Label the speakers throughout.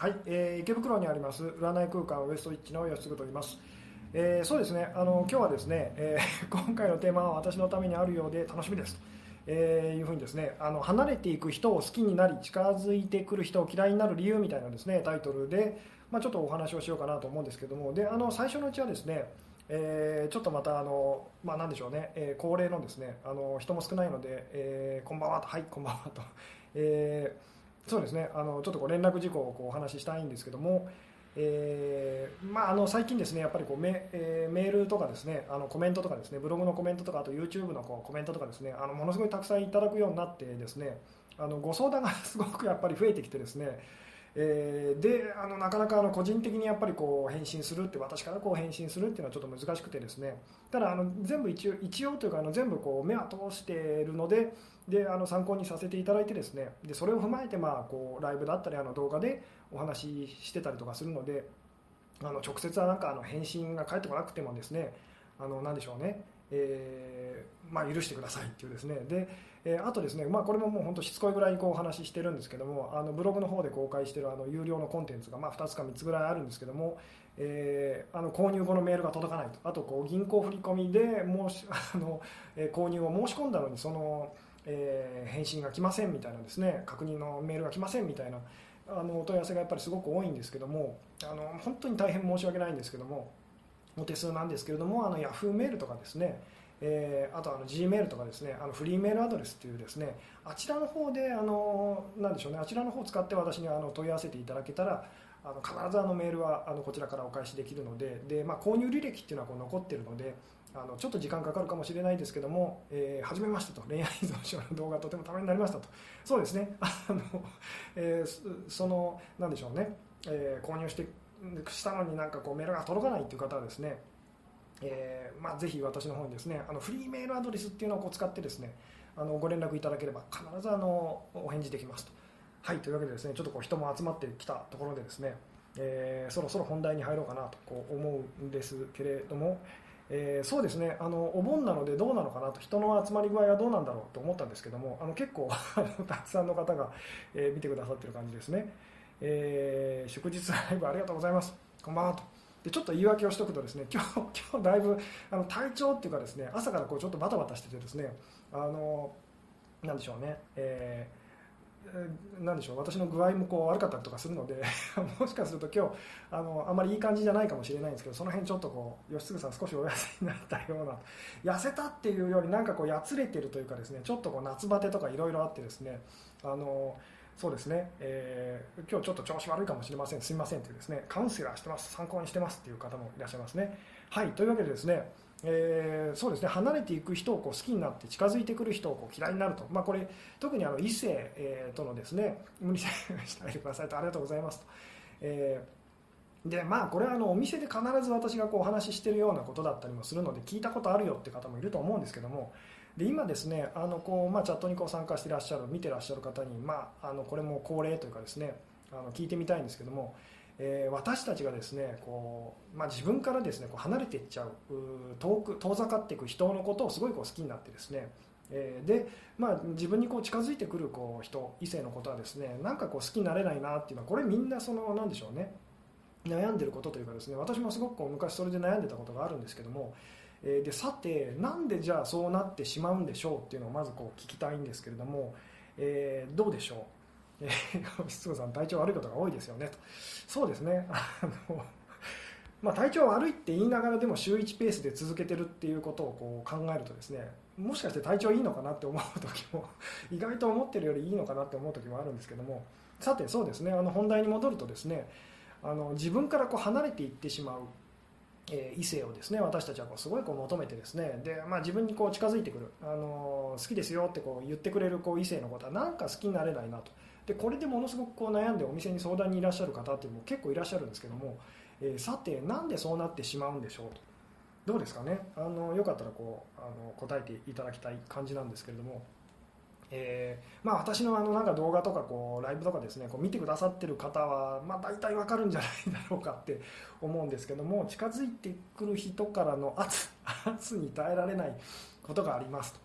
Speaker 1: はい、えー、池袋にあります占い空間ウエストイッチの吉嗣と言います。えー、そうですねあの今日はですね、えー、今回のテーマは私のためにあるようで楽しみですと、えー、いうふうにですねあの離れていく人を好きになり近づいてくる人を嫌いになる理由みたいなですねタイトルで、まあ、ちょっとお話をしようかなと思うんですけども。であの最初のうちはですねえー、ちょっとまたあの、まあ、なんでしょうね、えー、恒例のですねあの人も少ないので、えー、こんばんはと、はい、こんばんはと、えー、そうですね。あのちょっとこう連絡事項をこうお話ししたいんですけども、えーまあ、あの最近ですねやっぱりこうメ,、えー、メールとかですねあのコメントとかですねブログのコメントとかあと YouTube のこうコメントとかですねあのものすごいたくさんいただくようになってですねあのご相談が すごくやっぱり増えてきてですねえー、であのなかなかあの個人的にやっぱりこう返信するって私からこう返信するっていうのはちょっと難しくてですね。ただあの全部一応一応というかあの全部こう目は通しているのでであの参考にさせていただいてですね。でそれを踏まえてまあこうライブだったりあの動画でお話ししてたりとかするのであの直接はなんかあの返信が返ってこなくてもですねあの何でしょうね。えー、まあ、許してくださいっていうですね。で、えー、あとですね、まあ、これももう本当しつこいぐらいにこうお話ししてるんですけどもあのブログの方で公開してるあの有料のコンテンツがまあ2つか3つぐらいあるんですけども、えー、あの購入後のメールが届かないと。あとこう銀行振込で申し あの、え購入を申し込んだのにその、え返信が来ませんみたいなですね。確認のメールが来ませんみたいなあのお問い合わせがやっぱりすごく多いんですけどもあの本当に大変申し訳ないんですけどもお手数なんですけれどもあの Yahoo メールとかですねえー、あとあの G メールとかですねあのフリーメールアドレスっていうですねあちらの方であのなんでしょうねあちらの方を使って私にあの問い合わせていただけたらあの必ずあのメールはあのこちらからお返しできるのでで、まあ、購入履歴っていうのはこう残ってるのであのちょっと時間かかるかもしれないですけども、えー、初めましてと恋愛依存症の動画とてもためになりましたと。そうですね。あの、えー、そのなんでしょうね、えー、購入してしたのになんかこうメールが届かないっていう方はですねえーまあ、ぜひ私の方にですねあのフリーメールアドレスっていうのをこう使ってですねあのご連絡いただければ必ずあのお返事できますと。はいというわけでですねちょっとこう人も集まってきたところでですね、えー、そろそろ本題に入ろうかなとこう思うんですけれども、えー、そうですねあのお盆なのでどうなのかなと人の集まり具合はどうなんだろうと思ったんですけどもあの結構 たくさんの方が、えー、見てくださってる感じですね、えー、祝日ライブありがとうございます。こんばんはと。でちょっと言い訳をしておくとですね今日 今日だいぶあの体調っていうかですね朝からこうちょっとバタバタしててですねあのなんでしょうね、えー、なんでしょう私の具合もこう悪かったりとかするので もしかすると今日あのあまりいい感じじゃないかもしれないんですけどその辺ちょっとこう吉嗣さん少しお痩せになったような痩せたっていうよりなんかこうやつれてるというかですねちょっとこう夏バテとかいろいろあってですねあのそうですね、えー、今日ちょっと調子悪いかもしれません、すみませんというですね、カウンセラーしてます、参考にしてますっていう方もいらっしゃいますね。はい、というわけでですね、えー、そうですね。離れていく人をこう好きになって近づいてくる人をこう嫌いになると、まあ、これ特にあの異性、えー、とのですね無理しないでください。とありがとうございますと。えー、でまあこれはあのお店で必ず私がこうお話ししているようなことだったりもするので聞いたことあるよって方もいると思うんですけどもで今ですねあのこう、まあ、チャットにこう参加していらっしゃる見てらっしゃる方に、まあ、あのこれも恒例というかですねあの聞いてみたいんですけども、えー、私たちがですねこう、まあ、自分からですねこう離れていっちゃう遠く遠ざかっていく人のことをすごいこう好きになってですねえー、で、まあ、自分にこう近づいてくるこう人異性のことはですねなんかこう好きになれないなっていうのはこれみんなそのなんでしょうね悩んでることというかですね私もすごくこう昔それで悩んでたことがあるんですけどもえでさてなんでじゃあそうなってしまうんでしょうっていうのをまずこう聞きたいんですけれども、えー、どうでしょう？えー、質さん体調悪いことが多いですよねと。そうですね。あの、まあ、体調悪いって言いながらでも週1ペースで続けてるっていうことをこう考えるとですねもしかして体調いいのかなって思う時も意外と思ってるよりいいのかなって思う時もあるんですけども。さてそうですね。あの本題に戻るとですねあの自分からこう離れていってしまうえ異性をですね私たちはこうすごいこう求めてですねで、まあ、自分にこう近づいてくる、あの好きですよってこう言ってくれるこう異性のことはなんか好きになれないなと。でこれでものすごくこう悩んでお店に相談にいらっしゃる方っていうのも結構いらっしゃるんですけども、えー、さてなんでそうなってしまうんでしょうと。どうですかね。あのよかったらこうあの答えていただきたい感じなんですけれども。えーまあ、私のあのなんか動画とかこうライブとかですねこう見てくださってる方は、まあ、大体わかるんじゃないだろうかって思うんですけども 近づいてくる人からの圧 圧に耐えられないことがありますと、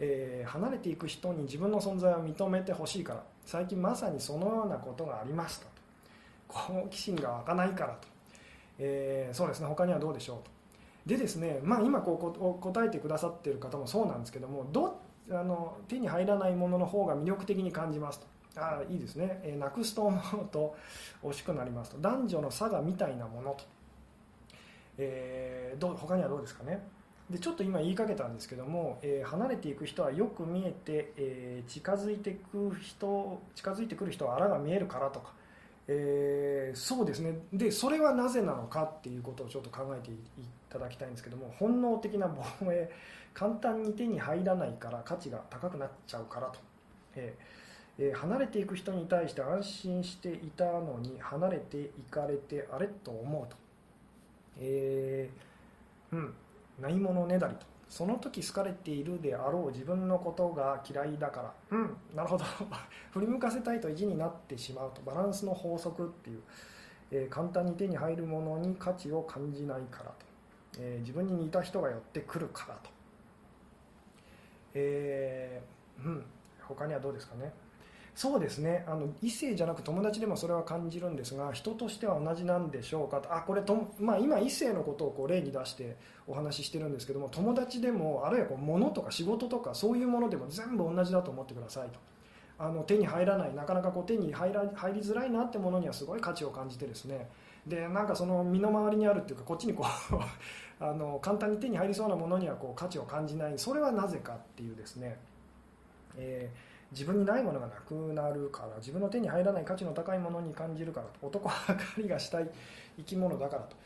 Speaker 1: えー、離れていく人に自分の存在を認めてほしいから最近まさにそのようなことがありましたと。好奇心が湧かないからと、えー、そうですね他にはどうでしょうと。でですね、まあ、今こう答えてくださってる方もそうなんですけどもどっあの手に入らないものの方が魅力的に感じますと。あいいですね、えー、なくすと思うと惜しくなりますと。男女の差がみたいなものと、えー、ど他にはどうですかね。でちょっと今言いかけたんですけども、えー、離れていく人はよく見えて、えー、近づいてく人近づいてくる人はあらが見えるからとか、えー、そうですね。でそれはなぜなのかっていうことをちょっと考えていただきたいんですけども本能的な防衛簡単に手に入らないから価値が高くなっちゃうからと、えー、離れていく人に対して安心していたのに離れていかれてあれと思うと、えー、うん。ないものねだりと。その時好かれているであろう。自分のことが嫌いだから。うん。なるほど。振り向かせたいと意地になってしまうと。バランスの法則っていう、えー、簡単に手に入るものに価値を感じないからと、えー、自分に似た人が寄ってくるからと、えー、うん。他にはどうですかね？そうですね。あの異性じゃなく友達でもそれは感じるんですが人としては同じなんでしょうか？とあこれと、まあ、今異性のことをこう例に出してお話ししてるんですけども友達でもあるいはこう物とか仕事とかそういうものでも全部同じだと思ってくださいと。あの手に入らないなかなかこう手に入ら入りづらいなってものにはすごい価値を感じてですね。でなんかその身の回りにあるっていうかこっちにこうあの簡単に手に入りそうなものにはこう価値を感じない。それはなぜかっていうですね、えー自分にないものがなくなるから。自分の手に入らない価値の高いものに感じるから。と男は狩りがしたい生き物だからと。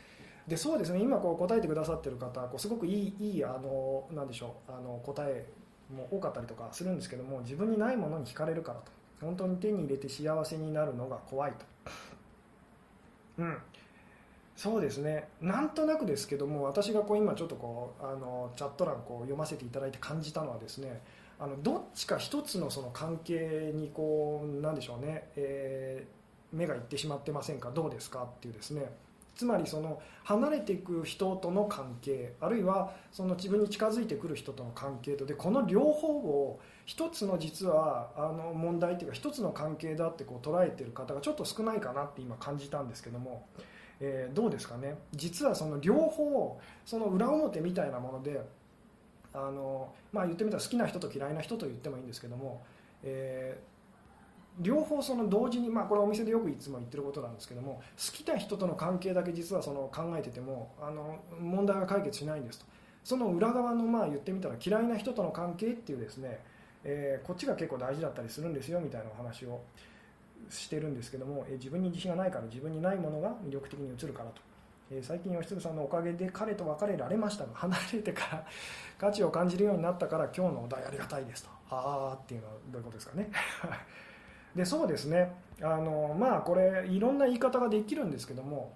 Speaker 1: でそうですね。今こう答えてくださってる方こうすごくいいいいあのなんでしょう。あの答えも多かったりとかするんですけども自分にないものに惹かれるからと。本当に手に入れて幸せになるのが怖いと。うん。そうですね。なんとなくですけども私がこう今ちょっとこうあのチャット欄こう読ませていただいて感じたのはですねあのどっちか一つのその関係にこうなんでしょうね、えー、目がいってしまってませんかどうですかっていうですね。つまりその離れていく人との関係あるいはその自分に近づいてくる人との関係とでこの両方を一つの実はあの問題というか一つの関係だってこう捉えてる方がちょっと少ないかなって今感じたんですけども、えー、どうですかね。実はその両方その裏表みたいなものであの、まあ、言ってみたら好きな人と嫌いな人と言ってもいいんですけども、えー、両方その同時に、まあ、これお店でよくいつも言ってることなんですけども好きな人との関係だけ実はその考えててもあの問題が解決しないんですと。その裏側のまあ言ってみたら嫌いな人との関係っていうですね、えー、こっちが結構大事だったりするんですよみたいなお話をしてるんですけども、え、自分に自信がないから自分にないものが魅力的に映るからと。え最近吉純さんのおかげで彼と別れられましたが離れてから価値を感じるようになったから今日のお題ありがたいですと。ああっていうのはどういうことですかね。でそうですね。あのまあこれいろんな言い方ができるんですけども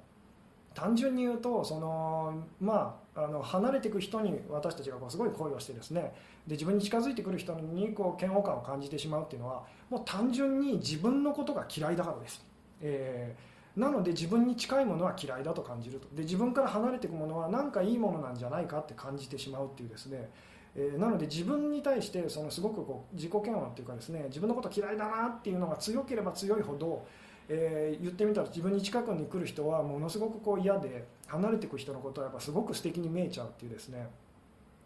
Speaker 1: 単純に言うとその、まあ、あの離れていく人に私たちがこうすごい恋をしてですねで自分に近づいてくる人にこう嫌悪感を感じてしまうっていうのはもう単純に自分のことが嫌いだからです。えーなので自分に近いものは嫌いだと感じると。で自分から離れていくものは何かいいものなんじゃないかって感じてしまうっていうですね、えー、なので自分に対してそのすごくこう自己嫌悪っていうかですね自分のこと嫌いだなっていうのが強ければ強いほど、えー、言ってみたら自分に近くに来る人はものすごくこう嫌で離れていく人のことはやっぱすごく素敵に見えちゃうっていうですね。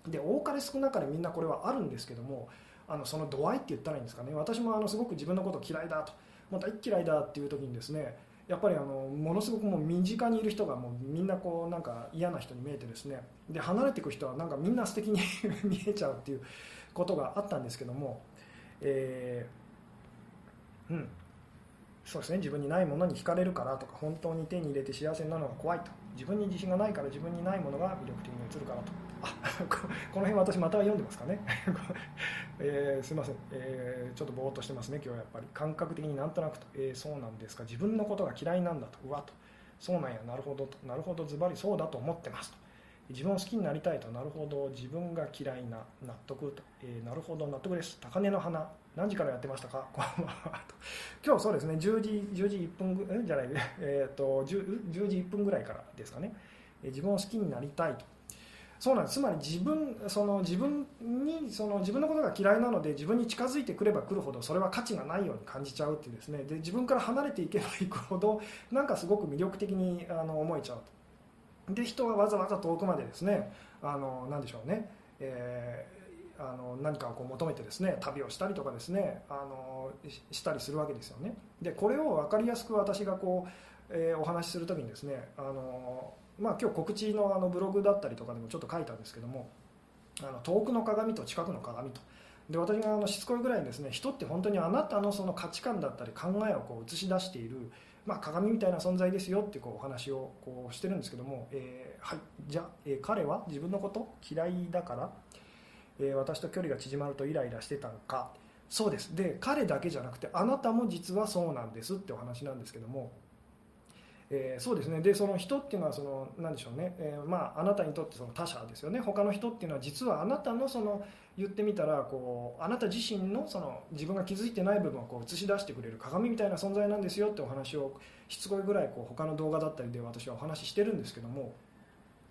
Speaker 1: で多かれ少なかれみんなこれはあるんですけどもあのその度合いって言ったらいいんですかね。私もあのすごく自分のこと嫌いだと。もう大嫌いだっていう時にですねやっぱりあのものすごくもう身近にいる人がもうみんなこうなんか嫌な人に見えてですねで離れていく人はなんかみんな素敵に 見えちゃうっていうことがあったんですけども、えー、うん。そうですね。自分にないものに惹かれるからとか本当に手に入れて幸せになるのが怖いと。自分に自信がないから自分にないものが魅力的に映るからと。この辺私また読んでますかね。えー、すみません、えー、ちょっとぼーっとしてますね今日はやっぱり。感覚的になんとなくと、えー、そうなんですか。自分のことが嫌いなんだと。うわと。そうなんや。なるほどなるほど。ズバリそうだと思ってますと。自分を好きになりたいと。なるほど。自分が嫌いな。納得と、えー、なるほど。納得です。高根の花。何時からやってましたか？今日そうですね。10時 ,10 時1分ぐじゃない、えーと、と 10, 10時1分ぐらいからですかね、えー、自分を好きになりたいと。そうなんです。つまり自分その自分にその自分のことが嫌いなので自分に近づいてくればくるほどそれは価値がないように感じちゃうっていうですね。で自分から離れていけばいくほどなんかすごく魅力的にあの思えちゃうと。で人はわざわざ遠くまでですねあのなんでしょうね、えー、あの何かをこう求めてですね旅をしたりとかですねあのしたりするわけですよね。でこれを分かりやすく私がこう、えー、お話しするときにですねあのまあ、今日告知のあのブログだったりとかでもちょっと書いたんですけどもあの遠くの鏡と近くの鏡と。で私があのしつこいぐらいにですね人って本当にあなたのその価値観だったり考えをこう映し出している、まあ、鏡みたいな存在ですよってこうお話をこうしてるんですけども、えー、はいじゃあ、えー、彼は自分のこと嫌いだから、えー、私と距離が縮まるとイライラしてたのか。そうです。で彼だけじゃなくてあなたも実はそうなんですってお話なんですけどもえー、そうですね。でその人っていうのはその何でしょうね、えー、まあ、あなたにとってその他者ですよね。他の人っていうのは実はあなたのその言ってみたらこうあなた自身のその自分が気づいてない部分をこう映し出してくれる鏡みたいな存在なんですよってお話をしつこいぐらいこう他の動画だったりで私はお話ししてるんですけども。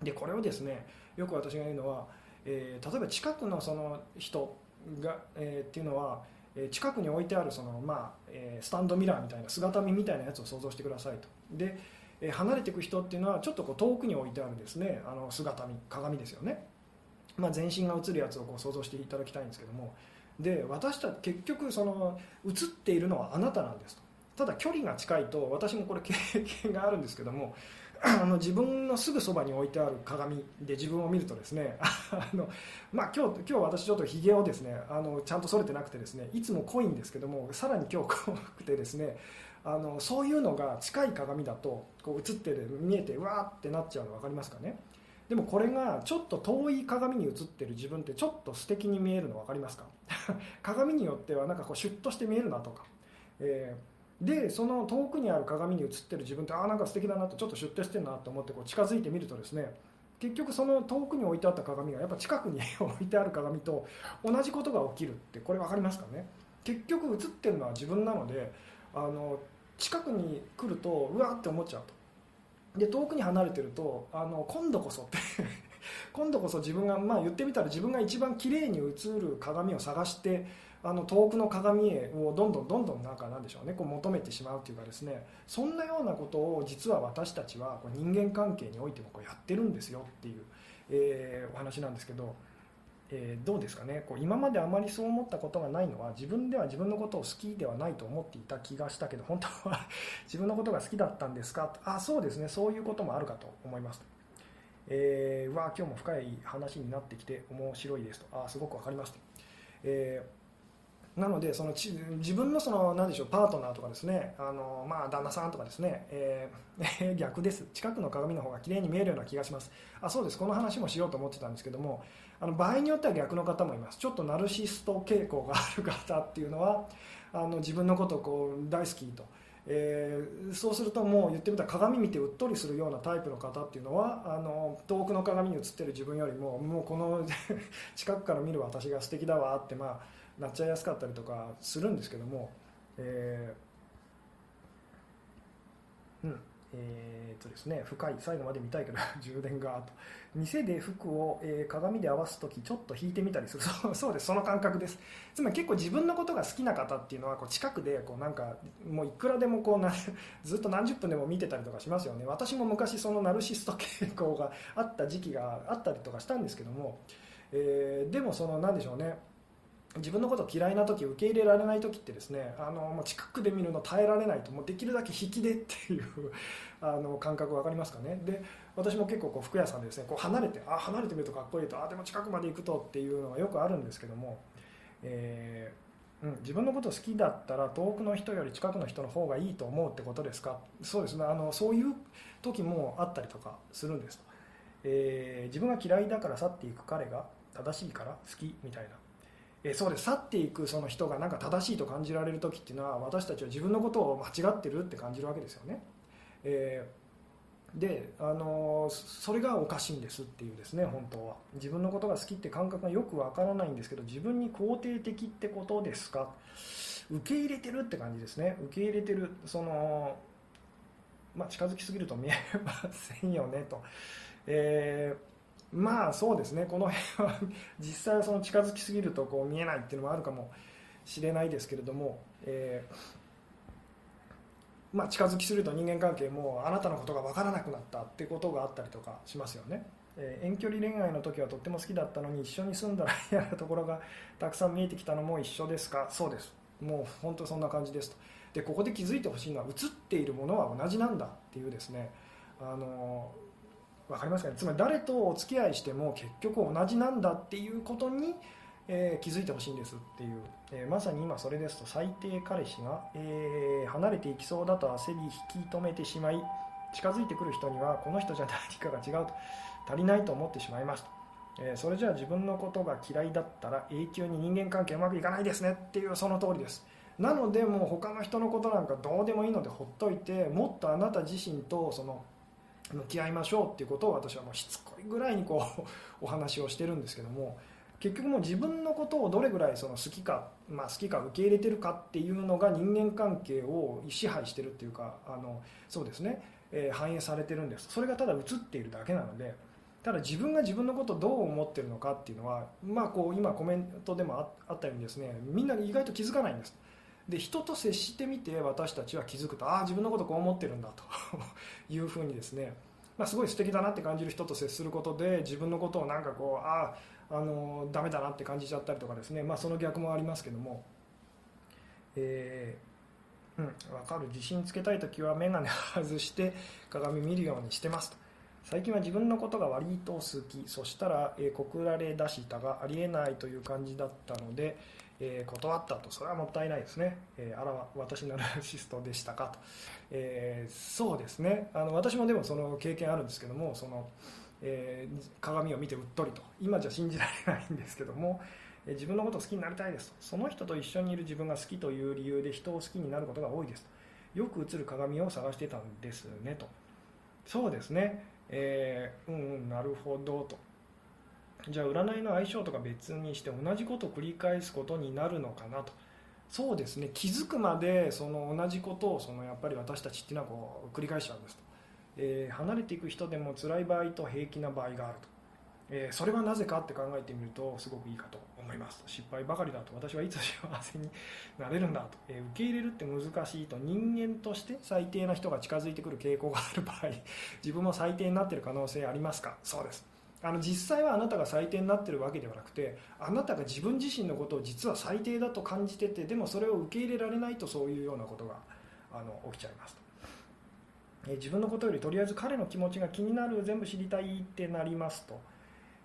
Speaker 1: でこれをですねよく私が言うのは、えー、例えば近くのその人が、え、っていうのは近くに置いてあるその、まあえ、スタンドミラーみたいな姿見みたいなやつを想像してくださいと。で離れていく人っていうのはちょっとこう遠くに置いてあるですね。あの姿見鏡ですよね、まあ、全身が映るやつをこう想像していただきたいんですけども。で私たち結局その映っているのはあなたなんですと。ただ距離が近いと私もこれ経験があるんですけども。あの自分のすぐそばに置いてある鏡で自分を見るとですね。あの、まあ、今日今日私ちょっとひげをですねあのちゃんと剃れてなくてですね。いつも濃いんですけどもさらに今日濃くてですね。あのそういうのが近い鏡だとこう映ってる見えてうわーってなっちゃうの分かりますかね？でもこれがちょっと遠い鏡に映ってる自分ってちょっと素敵に見えるの分かりますか？鏡によってはなんかこうシュッとして見えるなとか、えーでその遠くにある鏡に映ってる自分ってああなんか素敵だなとちょっと出廷してるなと思ってこう近づいてみるとですね結局その遠くに置いてあった鏡がやっぱ近くに 置いてある鏡と同じことが起きるってこれ分かりますかね？結局映ってるのは自分なのであの近くに来るとうわって思っちゃうと。で遠くに離れてるとあの今度こそって。今度こそ自分がまあ言ってみたら自分が一番綺麗に映る鏡を探してあの遠くの鏡へをどんどんどんどんなんかなんでしょうね。こう求めてしまうというかですね。そんなようなことを実は私たちはこう人間関係においてもこうやってるんですよっていう、えー、お話なんですけど、えー、どうですかね？こう今まであまりそう思ったことがないのは自分では自分のことを好きではないと思っていた気がしたけど本当は 自分のことが好きだったんですか？あそうですね。そういうこともあるかと思います。えー、わ今日も深い話になってきて面白いですと。あすごく分かります。と。えーなのでその自分のその何でしょうパートナーとかですね。あの、まあ、旦那さんとかですね、えー、逆です。近くの鏡の方が綺麗に見えるような気がします。あそうです。この話もしようと思ってたんですけどもあの場合によっては逆の方もいますちょっとナルシスト傾向がある方っていうのはあの自分のことをこう大好きと。えー、そうするともう言ってみたら鏡見てうっとりするようなタイプの方っていうのはあの遠くの鏡に映ってる自分よりももうこの 近くから見る私が素敵だわってまあなっちゃいやすかったりとかするんですけども、えー、うんえーとですね、深い最後まで見たいけど 充電がと店で服を、えー、鏡で合わす時ちょっと引いてみたりする。そ うそうですその感覚です。つまり結構自分のことが好きな方っていうのはこう近くでこうなんかもういくらでもこうな ずっと何十分でも見てたりとかしますよね。私も昔そのナルシスト傾向があった時期があったりとかしたんですけども、えー、でもその何でしょうね。自分のこと嫌いな時受け入れられない時ってですねあのもう近くで見るの耐えられないともうできるだけ引きでっていう あの感覚分かりますかね。で私も結構こう服屋さんでですねこう離れてあ離れてみるとかっこいいとあでも近くまで行くとっていうのがよくあるんですけども、えー、うん、自分のこと好きだったら遠くの人より近くの人の方がいいと思うってことですか？そうですね。あのそういう時もあったりとかするんです。と、えー、自分が嫌いだから去っていく彼が正しいから好きみたいな。えそうです。去っていくその人がなんか正しいと感じられる時っていうのは私たちは自分のことを間違ってるって感じるわけですよね。えー、であのそれがおかしいんですっていうですね本当は。自分のことが好きって感覚がよくわからないんですけど自分に肯定的ってことですか？受け入れてるって感じですね。受け入れてるその、まあ、近づきすぎると見えませんよねと、えーまあそうですね。この辺は 実際はその近づきすぎるとこう見えないっていうのもあるかもしれないですけれども、えー、まあ、近づきすると人間関係もあなたのことが分からなくなったってことがあったりとかしますよね、えー、遠距離恋愛の時はとっても好きだったのに一緒に住んだら嫌なところがたくさん見えてきたのも一緒ですか？そうです。もう本当そんな感じですと。でここで気づいてほしいのは映っているものは同じなんだっていうですね。あの分かりますかね？つまり誰とお付き合いしても結局同じなんだっていうことに、えー、気づいてほしいんですっていう、えー、まさに今それですと最低彼氏が、えー、離れていきそうだと焦り引き止めてしまい近づいてくる人にはこの人じゃ何かが違うと。足りないと思ってしまいますと。えそれじゃあ自分のことが嫌いだったら永久に人間関係うまくいかないですねっていうその通りです。なのでもう他の人のことなんかどうでもいいのでほっといてもっとあなた自身とその向き合いましょうっていうことを私はもうしつこいぐらいにこう お話をしてるんですけども結局もう自分のことをどれぐらいその好きか、まあ、好きか受け入れてるかっていうのが人間関係を支配してるっていうかあのそうですね、えー、反映されてるんです。それがただ映っているだけなのでただ自分が自分のことをどう思ってるのかっていうのは、まあ、こう今コメントでもあったようにですねみんな意外と気づかないんです。で人と接してみて私たちは気づくとああ自分のことこう思ってるんだと いうふうにですね、まあ、すごい素敵だなって感じる人と接することで自分のことをなんかこうあああのダメだなって感じちゃったりとかですね、まあ、その逆もありますけども、えー、うん、分かる。自信つけたい時は眼鏡外して鏡見るようにしてますと。最近は自分のことが割と好き。そしたら、えー、告られ出したがありえないという感じだったので、えー、断ったとそれはもったいないですね、えー、あら私ナルシストでしたかと、えー、そうですね。あの私もでもその経験あるんですけどもその、え鏡を見てうっとりと。今じゃ信じられないんですけども、え自分のことを好きになりたいですと。その人と一緒にいる自分が好きという理由で人を好きになることが多いですと。よく映る鏡を探してたんですねと。そうですね、えー、うんうんなるほどと。じゃあ占いの相性とか別にして同じことを繰り返すことになるのかなと。そうですね。気づくまでその同じことをそのやっぱり私たちっていうのはこう繰り返しちゃうんですと、えー、離れていく人でも辛い場合と平気な場合があると、えー、それはなぜかって考えてみるとすごくいいかと思います失敗ばかりだと。私はいつ幸せになれるんだと、えー、受け入れるって難しいと。人間として最低な人が近づいてくる傾向がある場合自分も最低になっている可能性ありますか？そうです。あの実際はあなたが最低になってるわけではなくてあなたが自分自身のことを実は最低だと感じててでもそれを受け入れられないとそういうようなことがあの起きちゃいますと、え自分のことよりとりあえず彼の気持ちが気になる全部知りたいってなりますと、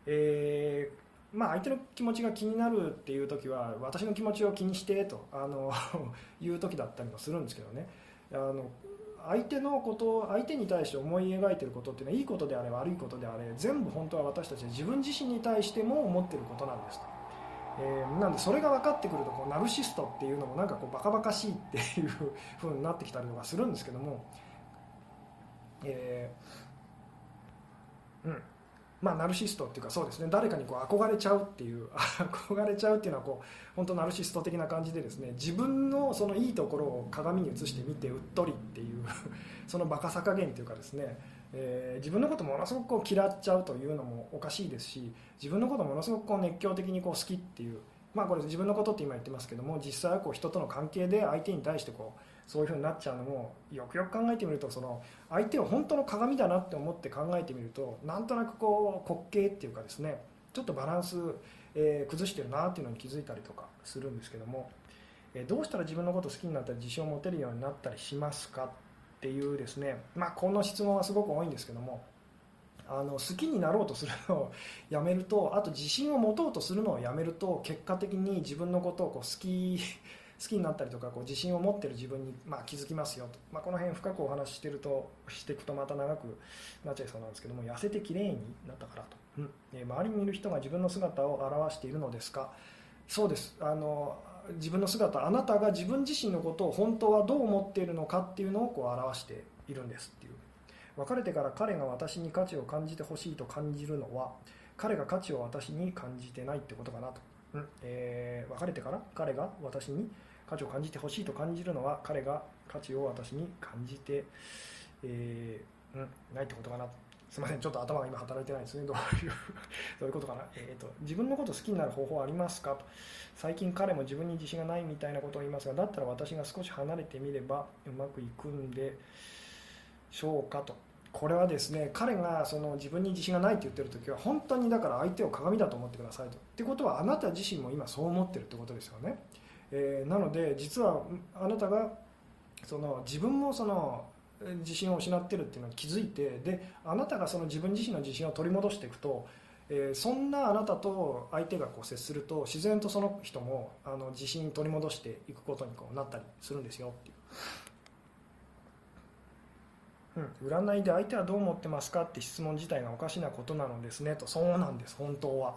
Speaker 1: えー、まあ、相手の気持ちが気になるっていう時は私の気持ちを気にしてとあの いう時だったりもするんですけどね。あの相手のこと相手に対して思い描いてることっていうのはいいことであれ悪いことであれ全部本当は私たちは自分自身に対しても思ってることなんですと、えー、なんでそれが分かってくるとこうナルシストっていうのもなんかこうバカバカしいっていうふうになってきたりとかするんですけども、えー、うん。まあ、ナルシストっていうかそうですね。誰かにこう憧れちゃうっていう 憧れちゃうっていうのはこう本当ナルシスト的な感じでですね自分のそのいいところを鏡に映してみてうっとりっていう そのバカさ加減というかですね、え、自分のことものすごくこう嫌っちゃうというのもおかしいですし自分のことものすごくこう熱狂的にこう好きっていうまあこれ自分のことって今言ってますけども実際はこう人との関係で相手に対してこうそういうふうになっちゃうのもよくよく考えてみるとその相手を本当の鏡だなって思って考えてみるとなんとなくこう滑稽っていうかですねちょっとバランス、えー、崩してるなっていうのに気づいたりとかするんですけども、えー、どうしたら自分のこと好きになったり自信を持てるようになったりしますかっていうですね、まあ、この質問はすごく多いんですけどもあの好きになろうとするのをやめるとあと自信を持とうとするのをやめると結果的に自分のことをこう好き好きになったりとかこう自信を持ってる自分に、まあ、気づきますよと、まあ、この辺深くお話ししてるとしていくとまた長くなっちゃいそうなんですけども痩せてきれいになったからと、うん。え、周りにいる人が自分の姿を表しているのですか。そうです。あの自分の姿あなたが自分自身のことを本当はどう思っているのかっていうのをこう表しているんですっていう。別れてから彼が私に価値を感じてほしいと感じるのは彼が価値を私に感じてないってことかなと、うん。えー、別れてから彼が私に価値を感じてほしいと感じるのは彼が価値を私に感じて、えー、うん、ないってことかな。すみません。ちょっと頭が今働いてないですね。どういうどういうことかな、えーと、自分のこと好きになる方法はありますかと。最近彼も自分に自信がないみたいなことを言いますがだったら私が少し離れてみればうまくいくんでしょうかとこれはですね彼がその自分に自信がないって言ってる時は本当にだから相手を鏡だと思ってくださいと。ってことはあなた自身も今そう思ってるってことですよね。えー、なので実はあなたがその自分もその自信を失ってるっていうのを気づいてであなたがその自分自身の自信を取り戻していくと、えー、そんなあなたと相手がこう接すると自然とその人もあの自信取り戻していくことにこうなったりするんですよっていう。うん、占いで相手はどう思ってますかって質問自体がおかしなことなのですねとそうなんです本当は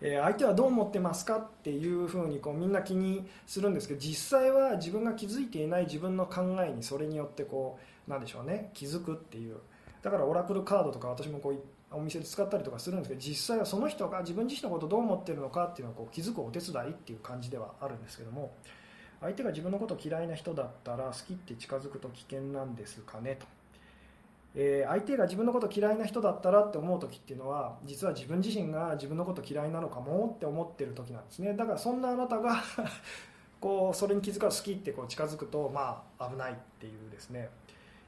Speaker 1: え相手はどう思ってますかっていうふうにこうみんな気にするんですけど実際は自分が気づいていない自分の考えにそれによってこうなんでしょうね気づくっていう。だからオラクルカードとか私もこうお店で使ったりとかするんですけど実際はその人が自分自身のことをどう思ってるのかっていうのをこう気づくお手伝いっていう感じではあるんですけども相手が自分のことを嫌いな人だったら好きって近づくと危険なんですかねと。えー、相手が自分のこと嫌いな人だったらって思う時っていうのは実は自分自身が自分のこと嫌いなのかもって思ってる時なんですね。だからそんなあなたが こうそれに気づかず好きってこう近づくとまあ危ないっていうですね。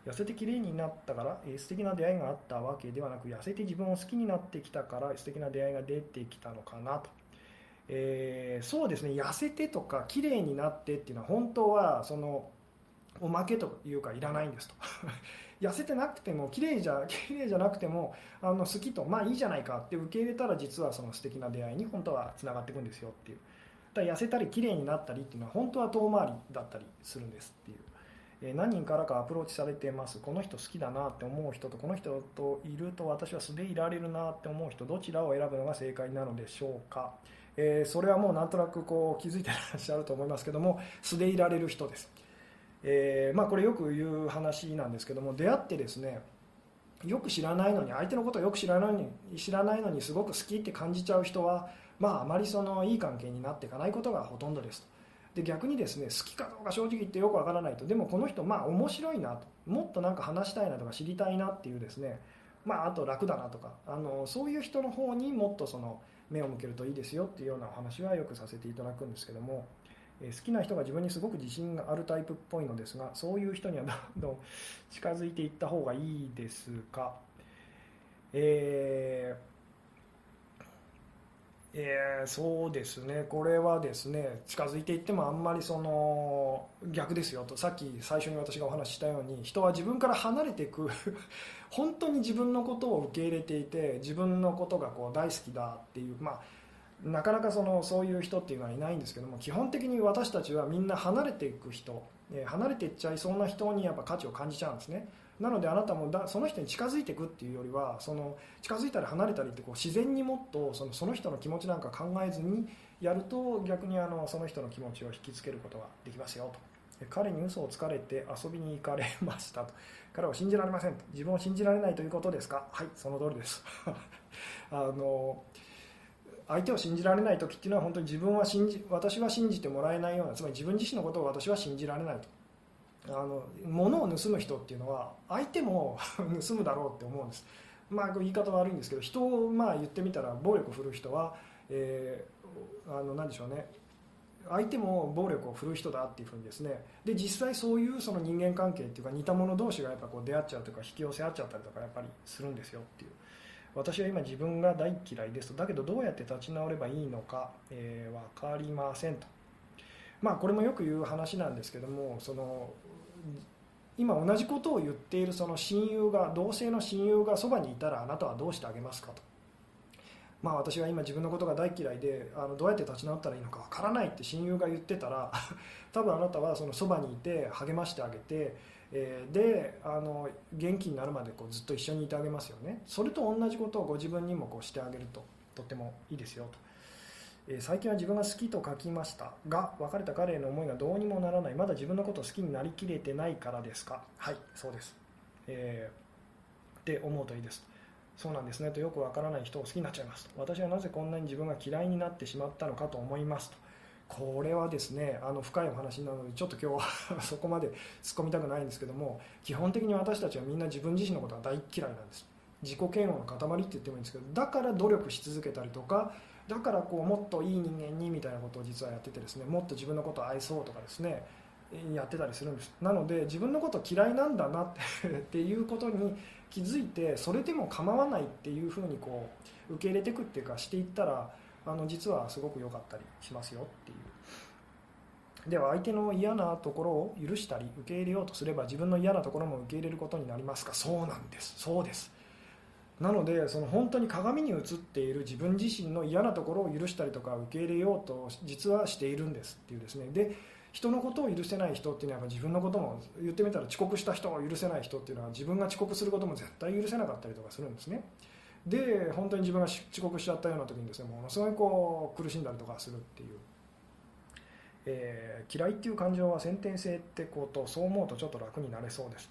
Speaker 1: 痩せて綺麗になったから、えー、素敵な出会いがあったわけではなく痩せて自分を好きになってきたから素敵な出会いが出てきたのかなと、えー、そうですね。痩せてとか綺麗になってっていうのは本当はそのおまけというかいらないんですと。痩せてなくても綺麗じゃ綺麗じゃなくてもあの好きとまあいいじゃないかって受け入れたら実はその素敵な出会いに本当はつながっていくんですよっていう。だ痩せたり綺麗になったりっていうのは本当は遠回りだったりするんですっていう。え何人からかアプローチされてます。この人好きだなって思う人とこの人といると私は素でいられるなって思う人どちらを選ぶのが正解なのでしょうか、えー、それはもうなんとなくこう気づいてらっしゃると思いますけども素でいられる人です。えー、まあ、これよく言う話なんですけども出会ってですねよく知らないのに相手のことをよく知らないのに知らないのにすごく好きって感じちゃう人は、まあ、あまりそのいい関係になっていかないことがほとんどですで逆にですね好きかどうか正直言ってよくわからないと。でもこの人まあ面白いなと。もっとなんか話したいなとか知りたいなっていうですねまあ、あと楽だなとかあのそういう人の方にもっとその目を向けるといいですよっていうようなお話はよくさせていただくんですけども。好きな人が自分にすごく自信があるタイプっぽいのですがそういう人にはどんどん近づいていった方がいいですか、えーえー、そうですね。これはですね近づいていってもあんまりその逆ですよと。さっき最初に私がお話ししたように人は自分から離れていく 本当に自分のことを受け入れていて自分のことがこう大好きだっていうまあなかなかそのそういう人っていうのはいないんですけども基本的に私たちはみんな離れていく人離れていっちゃいそうな人にやっぱ価値を感じちゃうんですね。なのであなたもだその人に近づいていくっていうよりはその近づいたり離れたりってこう自然にもっとそのその人の気持ちなんか考えずにやると逆にあのその人の気持ちを引きつけることができますよと。彼に嘘をつかれて遊びに行かれましたと。彼は信じられませんと自分を信じられないということですか？はいその通りです。あの相手を信じられない時っていうのは本当に自分は信じ私は信じてもらえないようなつまり自分自身のことを私は信じられないと。あの物を盗む人っていうのは相手も 盗むだろうって思うんです。まあ言い方悪いんですけど人をまあ言ってみたら暴力を振る人は、えー、あの何でしょうね。相手も暴力を振るう人だっていうふうにですね。で実際そういうその人間関係っていうか似た者同士がやっぱこう出会っちゃうというか引き寄せ合っちゃったりとかやっぱりするんですよっていう。私は今自分が大嫌いですと。だけどどうやって立ち直ればいいのか、えー、分かりませんと。まあこれもよく言う話なんですけどもその今同じことを言っているその親友が同性の親友がそばにいたらあなたはどうしてあげますかと。まあ私は今自分のことが大嫌いであのどうやって立ち直ったらいいのかわからないって親友が言ってたら 多分あなたはそのそばにいて励ましてあげてえー、であの元気になるまでこうずっと一緒にいてあげますよね。それと同じことをご自分にもこうしてあげるととってもいいですよと、えー、最近は自分が好きと書きました。が別れた彼への思いがどうにもならない。まだ自分のことを好きになりきれてないからですか。はいそうです、えー、って思うといいです。そうなんですね。とよくわからない人を好きになっちゃいます私はなぜこんなに自分が嫌いになってしまったのかと思いますと。これはですねあの深いお話なのでちょっと今日は そこまで突っ込みたくないんですけども基本的に私たちはみんな自分自身のことが大嫌いなんです。自己嫌悪の塊って言ってもいいんですけどだから努力し続けたりとかだからこうもっといい人間にみたいなことを実はやっててですねもっと自分のことを愛そうとかですねやってたりするんです。なので自分のこと嫌いなんだな っていうことに気づいてそれでも構わないっていうふうにこう受け入れていくっていうかしていったらあの実はすごく良かったりしますよっていう。では相手の嫌なところを許したり受け入れようとすれば自分の嫌なところも受け入れることになりますか？そうなんです。そうです。なのでその本当に鏡に映っている自分自身の嫌なところを許したりとか受け入れようと実はしているんですっていうですね。で人のことを許せない人っていうのは自分のことも言ってみたら遅刻した人を許せない人っていうのは自分が遅刻することも絶対許せなかったりとかするんですね。で本当に自分が遅刻しちゃったような時にですねものすごいこう苦しんだりとかするっていう、えー、嫌いっていう感情は先天性ってことそう思うとちょっと楽になれそうです。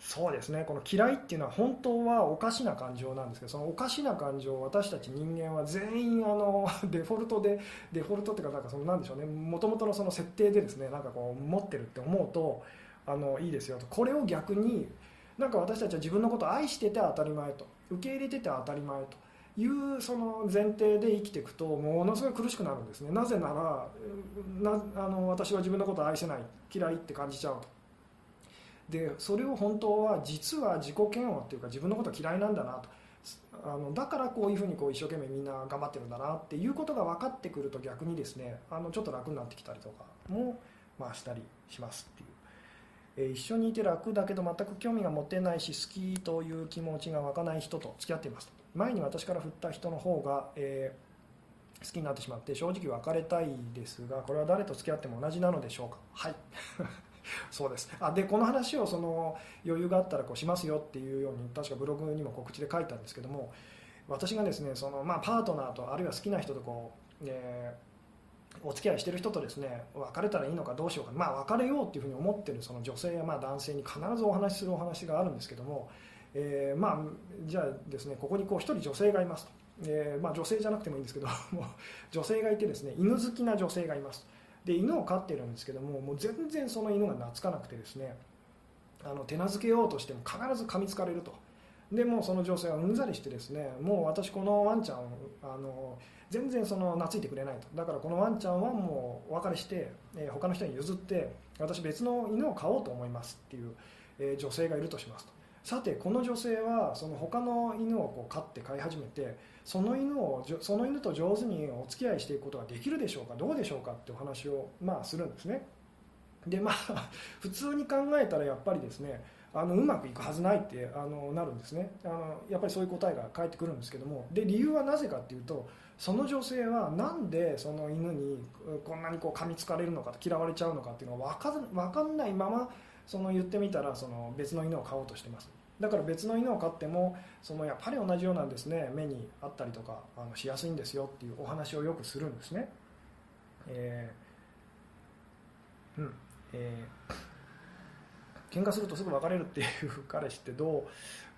Speaker 1: そうですね。この嫌いっていうのは本当はおかしな感情なんですけどそのおかしな感情を私たち人間は全員あの デフォルトでデフォルトっていうかなんかそのなんでしょうね。もともとのその設定でですねなんかこう持ってるって思うとあのいいですよと。これを逆になんか私たちは自分のことを愛してて当たり前と。受け入れてて当たり前というその前提で生きていくとものすごい苦しくなるんですね。なぜならなあの私は自分のことを愛せない嫌いって感じちゃう。とでそれを本当は実は自己嫌悪っていうか自分のこと嫌いなんだなと。あのだからこういうふうにこう一生懸命みんな頑張ってるんだなっていうことが分かってくると逆にですねあのちょっと楽になってきたりとかも、まあ、したりしますっていう。え一緒にいて楽だけど全く興味が持てないし好きという気持ちが湧かない人と付き合っています。前に私から振った人の方が、えー、好きになってしまって正直別れたいですがこれは誰と付き合っても同じなのでしょうか？はい。そうです。あでこの話をその余裕があったらこうしますよっていうように確かブログにも告知で書いたんですけども私がですねその、まあ、パートナーとあるいは好きな人とこう、えー、お付き合いしてる人とですね別れたらいいのかどうしようか、まあ、別れようっていうふうに思ってるその女性やまあ男性に必ずお話しするお話があるんですけども、えー、まあじゃあですねここにこう1人女性がいますと、えー、まあ、女性じゃなくてもいいんですけど 女性がいてですね犬好きな女性がいますで犬を飼ってるんですけどももう全然その犬が懐かなくてですねあの手なずけようとしても必ず噛みつかれると。でもその女性はうんざりしてですねもう私このワンちゃんあの全然その懐いてくれないと。だからこのワンちゃんはもうお別れして、えー、他の人に譲って私別の犬を飼おうと思いますっていう、えー、女性がいるとしますと。さてこの女性はその他の犬をこう飼って飼い始めてその犬をその犬と上手にお付き合いしていくことができるでしょうかどうでしょうかってお話を、まあ、するんですね。でまあ 普通に考えたらやっぱりですねあのうまくいくはずないってあのなるんですね。あのやっぱりそういう答えが返ってくるんですけども。で理由はなぜかっていうとその女性はなんでその犬にこんなにこう噛みつかれるのか嫌われちゃうのかっていうのが分かんないままその言ってみたらその別の犬を飼おうとしてます。だから別の犬を飼ってもそのやっぱり同じようなんですね。目にあったりとかあのしやすいんですよっていうお話をよくするんですね。えー、うん。えー、喧嘩するとすぐ別れるっていう彼氏ってど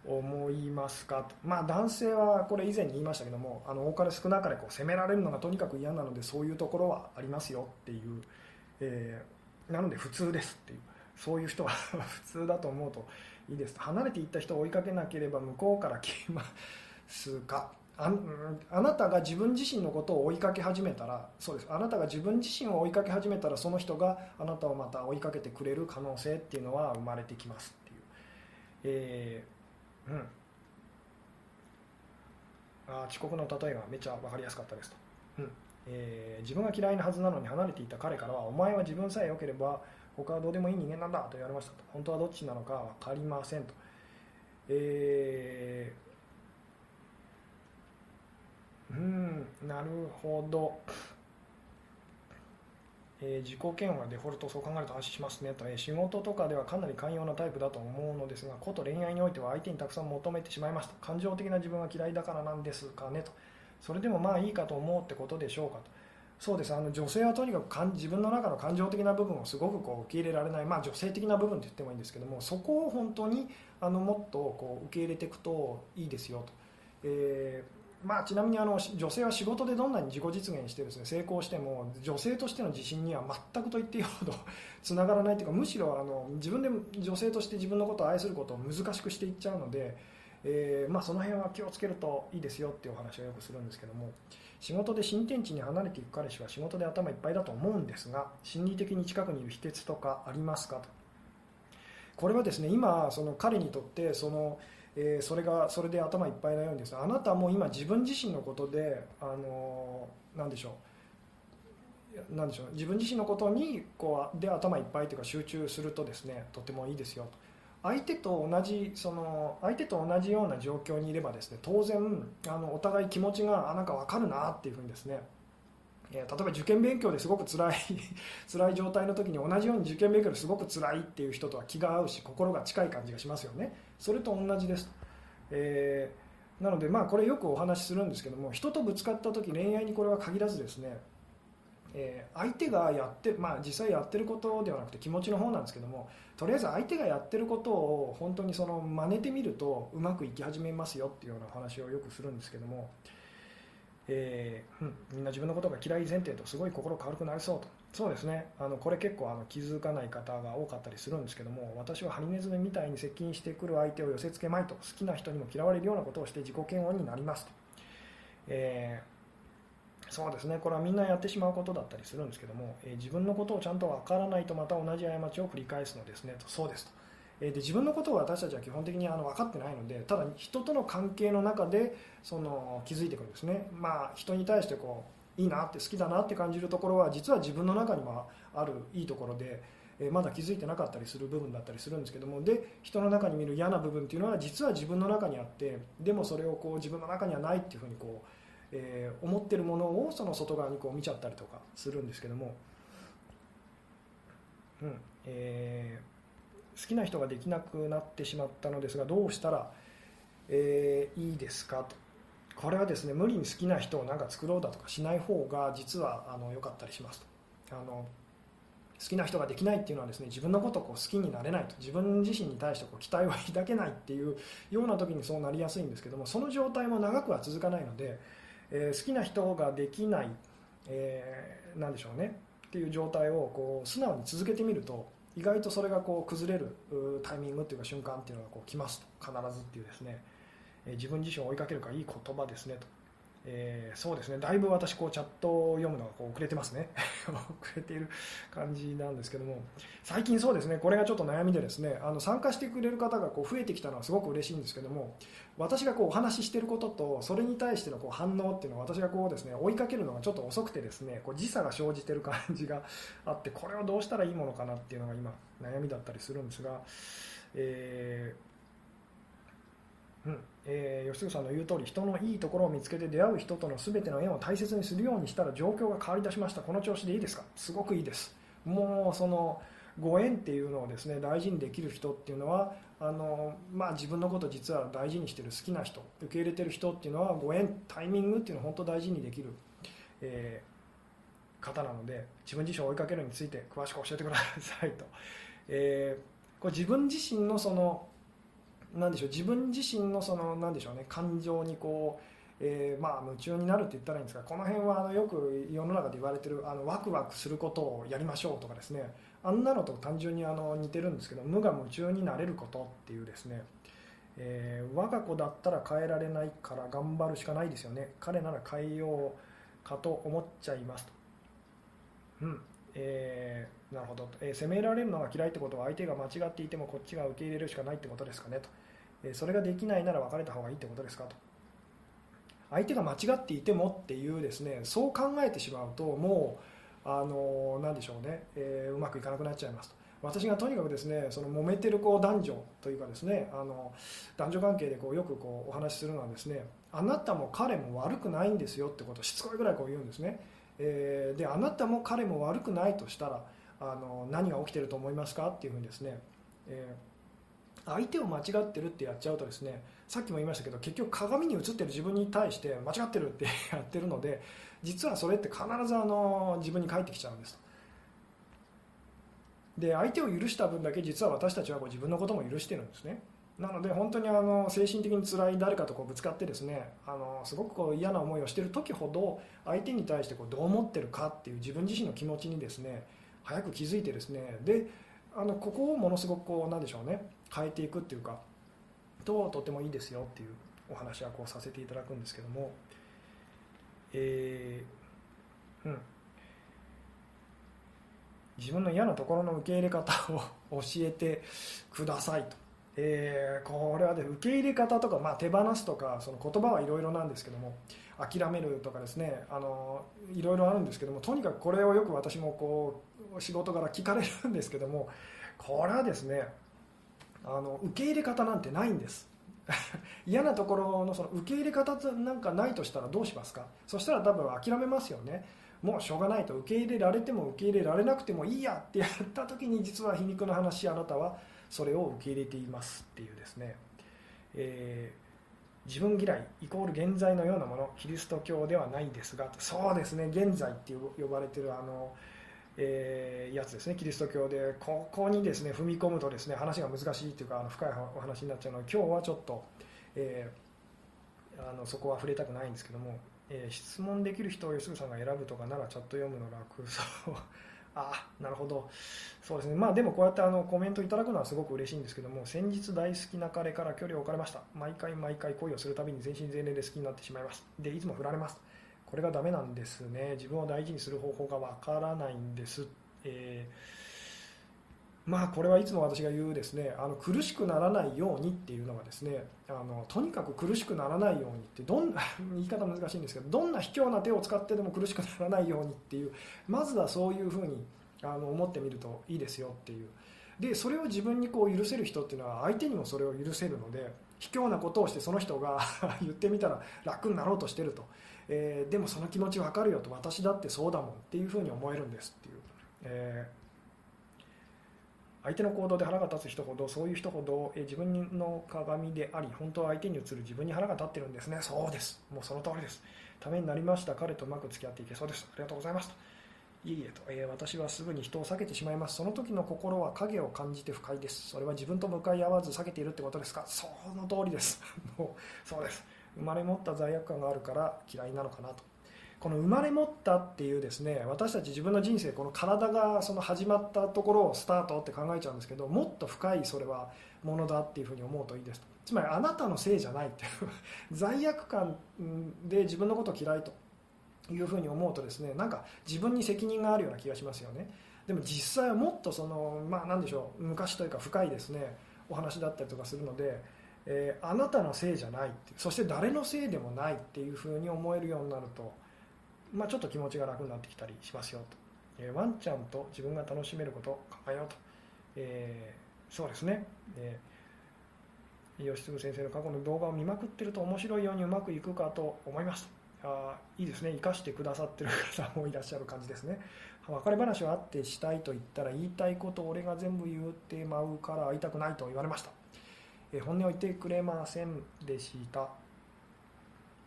Speaker 1: う思いますか？と、まあ、男性はこれ以前に言いましたけどもあの多かれ少なかれこう責められるのがとにかく嫌なのでそういうところはありますよっていう、えー、なので普通ですっていうそういう人は 普通だと思うといいです。離れていった人を追いかけなければ向こうから来ますか？ああなたが自分自身のことを追いかけ始めたらそうです。あなたが自分自身を追いかけ始めたらその人があなたをまた追いかけてくれる可能性っていうのは生まれてきますっていう、えー、うん。あ遅刻の例えがめっちゃ分かりやすかったですと、うん。えー、自分が嫌いなはずなのに離れていた彼からはお前は自分さえ良ければ他はどうでもいい人間なんだと言われましたと。本当はどっちなのか分かりませんと、えー、うんなるほど、えー、自己嫌悪がデフォルトそう考えると安心しますねと、えー、仕事とかではかなり寛容なタイプだと思うのですがこと恋愛においては相手にたくさん求めてしまいますと感情的な自分が嫌いだからなんですかねと。それでもまあいいかと思うってことでしょうかと。そうです。あの女性はとにかくかん自分の中の感情的な部分をすごくこう受け入れられない、まあ、女性的な部分と言ってもいいんですけどもそこを本当にあのもっとこう受け入れていくといいですよと。えーまあ、ちなみにあの女性は仕事でどんなに自己実現してですね。成功しても女性としての自信には全くと言っていいほど つながらないというかむしろあの自分で女性として自分のことを愛することを難しくしていっちゃうので、えー、まあ、その辺は気をつけるといいですよっていうお話をよくするんですけども仕事で新天地に離れていく彼氏は仕事で頭いっぱいだと思うんですが心理的に近くにいる秘訣とかありますかと。これはですね今その彼にとってその、えー、それがそれで頭いっぱいなようにです。あなたも今自分自身のことであのなんでしょう。なんでしょう。自分自身のことにこうで頭いっぱいというか集中するとですねとてもいいですよ。相手と同じその相手と同じような状況にいればですね当然あのお互い気持ちがあなんか分かるなっていうふうにですね例えば受験勉強ですごく辛い 辛い状態の時に同じように受験勉強ですごく辛いっていう人とは気が合うし心が近い感じがしますよね。それと同じです、えー、なのでまあこれよくお話しするんですけども人とぶつかった時恋愛にこれは限らずですねえー、相手がやって、まあ、実際やってることではなくて気持ちの方なんですけどもとりあえず相手がやってることを本当にその真似てみるとうまくいき始めますよっていうようなお話をよくするんですけども、えー、うん、みんな自分のことが嫌い前提とすごい心軽くなりそうと。そうですね。あのこれ結構あの気づかない方が多かったりするんですけども私はハリネズミみたいに接近してくる相手を寄せつけまいと好きな人にも嫌われるようなことをして自己嫌悪になりますと。えーそうですね。これはみんなやってしまうことだったりするんですけども、えー、自分のことをちゃんと分からないとまた同じ過ちを繰り返すのですねと。そうですと、えー、で自分のことを私たちは基本的にあの分かってないのでただ人との関係の中でその気づいていくんですね、まあ、人に対してこういいなって好きだなって感じるところは実は自分の中にもあるいいところで、えー、まだ気づいてなかったりする部分だったりするんですけどもで人の中に見る嫌な部分っていうのは実は自分の中にあってでもそれをこう自分の中にはないっていうふうにこうえー、思ってるものをその外側にこう見ちゃったりとかするんですけども、うんえー、好きな人ができなくなってしまったのですがどうしたら、えー、いいですか？と。これはですね無理に好きな人をなんか作ろうだとかしない方が実はあの良かったりしますと。あの好きな人ができないっていうのはですね自分のことをこう好きになれないと。自分自身に対してこう期待を抱けないっていうような時にそうなりやすいんですけどもその状態も長くは続かないのでえー、好きな人ができない、えー、なんでしょうね。っていう状態をこう素直に続けてみると意外とそれがこう崩れるタイミングっていうか瞬間っていうのがこう来ますと。必ずっていうですね、自分自身を追いかけるかいい言葉ですねと。えー、そうですね。だいぶ私こうチャットを読むのがこう遅れてますね。遅れている感じなんですけども。最近そうですね。これがちょっと悩みでですねあの参加してくれる方がこう増えてきたのはすごく嬉しいんですけども私がこうお話ししていることとそれに対してのこう反応っていうのは私がこうですね追いかけるのがちょっと遅くてですねこう時差が生じている感じがあってこれをどうしたらいいものかなっていうのが今悩みだったりするんですが、えーうん。えー、吉純さんの言う通り人のいいところを見つけて出会う人との全ての縁を大切にするようにしたら状況が変わりだしました。この調子でいいですか？すごくいいです。もうそのご縁っていうのをですね大事にできる人っていうのはあの、まあ、自分のこと実は大事にしてる好きな人受け入れてる人っていうのはご縁タイミングっていうのを本当大事にできる、えー、方なので自分自身を追いかけるについて詳しく教えてくださいと、えー、これ自分自身のそのなんでしょう自分自身のそのなんでしょうね感情にこう、えー、まあ夢中になるって言ったらいいんですがこの辺はあのよく世の中で言われてるあのワクワクすることをやりましょうとかですねあんなのと単純にあの似てるんですけど無我夢中になれることっていうですね、えー、我が子だったら変えられないから頑張るしかないですよね彼なら変えようかと思っちゃいますと。うんえー、なるほど、えー、責められるのが嫌いってことは相手が間違っていてもこっちが受け入れるしかないってことですかねと。え。それができないなら別れた方がいいってことですかと。相手が間違っていてもっていうですねそう考えてしまうともうあの何でしょうね、え、うまくいかなくなっちゃいますと。私がとにかくですねその揉めてるこう男女というかですねあの男女関係でこうよくこうお話しするのはですねあなたも彼も悪くないんですよってことをしつこいぐらいこう言うんですね、えー、であなたも彼も悪くないとしたらあの何が起きてると思いますかっていうふうにですね、えー相手を間違ってるってやっちゃうとですねさっきも言いましたけど結局鏡に映ってる自分に対して間違ってるってやってるので実はそれって必ずあの自分に返ってきちゃうんです。で相手を許した分だけ実は私たちはこう自分のことも許してるんですね。なので本当にあの精神的に辛い誰かとこうぶつかってですねあのすごくこう嫌な思いをしている時ほど相手に対してこうどう思ってるかっていう自分自身の気持ちにですね早く気づいてですねであのここをものすごくこうなんでしょうね変えていくっていうかととてもいいですよっていうお話はこうさせていただくんですけども、えうん、自分の嫌なところの受け入れ方を 教えてくださいと、えー、これは、ね、受け入れ方とか、まあ、手放すとかその言葉はいろいろなんですけども諦めるとかですねあのいろいろあるんですけどもとにかくこれをよく私もこう仕事から聞かれるんですけどもこれはですねあの受け入れ方なんてないんです。嫌なところのその受け入れ方なんかないとしたらどうしますか？そしたら多分諦めますよね。もうしょうがないと。受け入れられても受け入れられなくてもいいやってやった時に実は皮肉な話あなたはそれを受け入れていますっていうですね、えー、自分嫌いイコール現在のようなものキリスト教ではないですがそうですね現在って呼ばれてるあのえー、やつですね。キリスト教でここにですね踏み込むとですね話が難しいというかあの深いお話になっちゃうので今日はちょっと、えー、あのそこは触れたくないんですけども、えー、質問できる人を吉純さんが選ぶとかならチャット読むの楽そう。あなるほど。そうですね。まあでもこうやってあのコメントいただくのはすごく嬉しいんですけども先日大好きな彼から距離を置かれました。毎回毎回恋をするたびに全身全霊で好きになってしまいます。でいつも振られます。これがダメなんですね。自分を大事にする方法がわからないんです、えー、まあこれはいつも私が言うですねあの苦しくならないようにっていうのがですねあのとにかく苦しくならないようにってどんな 言い方難しいんですけどどんな卑怯な手を使ってでも苦しくならないようにっていうまずはそういうふうにあの思ってみるといいですよっていう。でそれを自分にこう許せる人っていうのは相手にもそれを許せるので卑怯なことをしてその人が 言ってみたら楽になろうとしてると。えー、でもその気持ち分かるよと私だってそうだもんっていうふうに思えるんですっていう、えー、相手の行動で腹が立つ人ほどそういう人ほど、え、自分の鏡であり本当は相手に映る自分に腹が立ってるんですね。そうです。もうその通りです。ためになりました。彼とうまく付き合っていけそうです。ありがとうございます。いいえと、えー、私はすぐに人を避けてしまいます。その時の心は影を感じて不快です。それは自分と向かい合わず避けているってことですか。その通りです。もうそうです。生まれ持った罪悪感があるから嫌いなのかなと。この生まれ持ったっていうですね私たち自分の人生この体がその始まったところをスタートって考えちゃうんですけどもっと深いそれはものだっていうふうに思うといいです。つまりあなたのせいじゃないっていう 罪悪感で自分のことを嫌いというふうに思うとですねなんか自分に責任があるような気がしますよね。でも実際はもっとそのまあ何でしょう昔というか深いですねお話だったりとかするのでえー、あなたのせいじゃないそして誰のせいでもないっていうふうに思えるようになると、まあ、ちょっと気持ちが楽になってきたりしますよと、えー、ワンちゃんと自分が楽しめること考えようと、えー、そうですね、えー、吉嗣先生の過去の動画を見まくってると面白いようにうまくいくかと思いますあいいですね。生かしてくださってる方もいらっしゃる感じですね。別れ話はあってしたいと言ったら言いたいことを俺が全部言ってまうから会いたくないと言われました。え本音を言ってくれませんでした。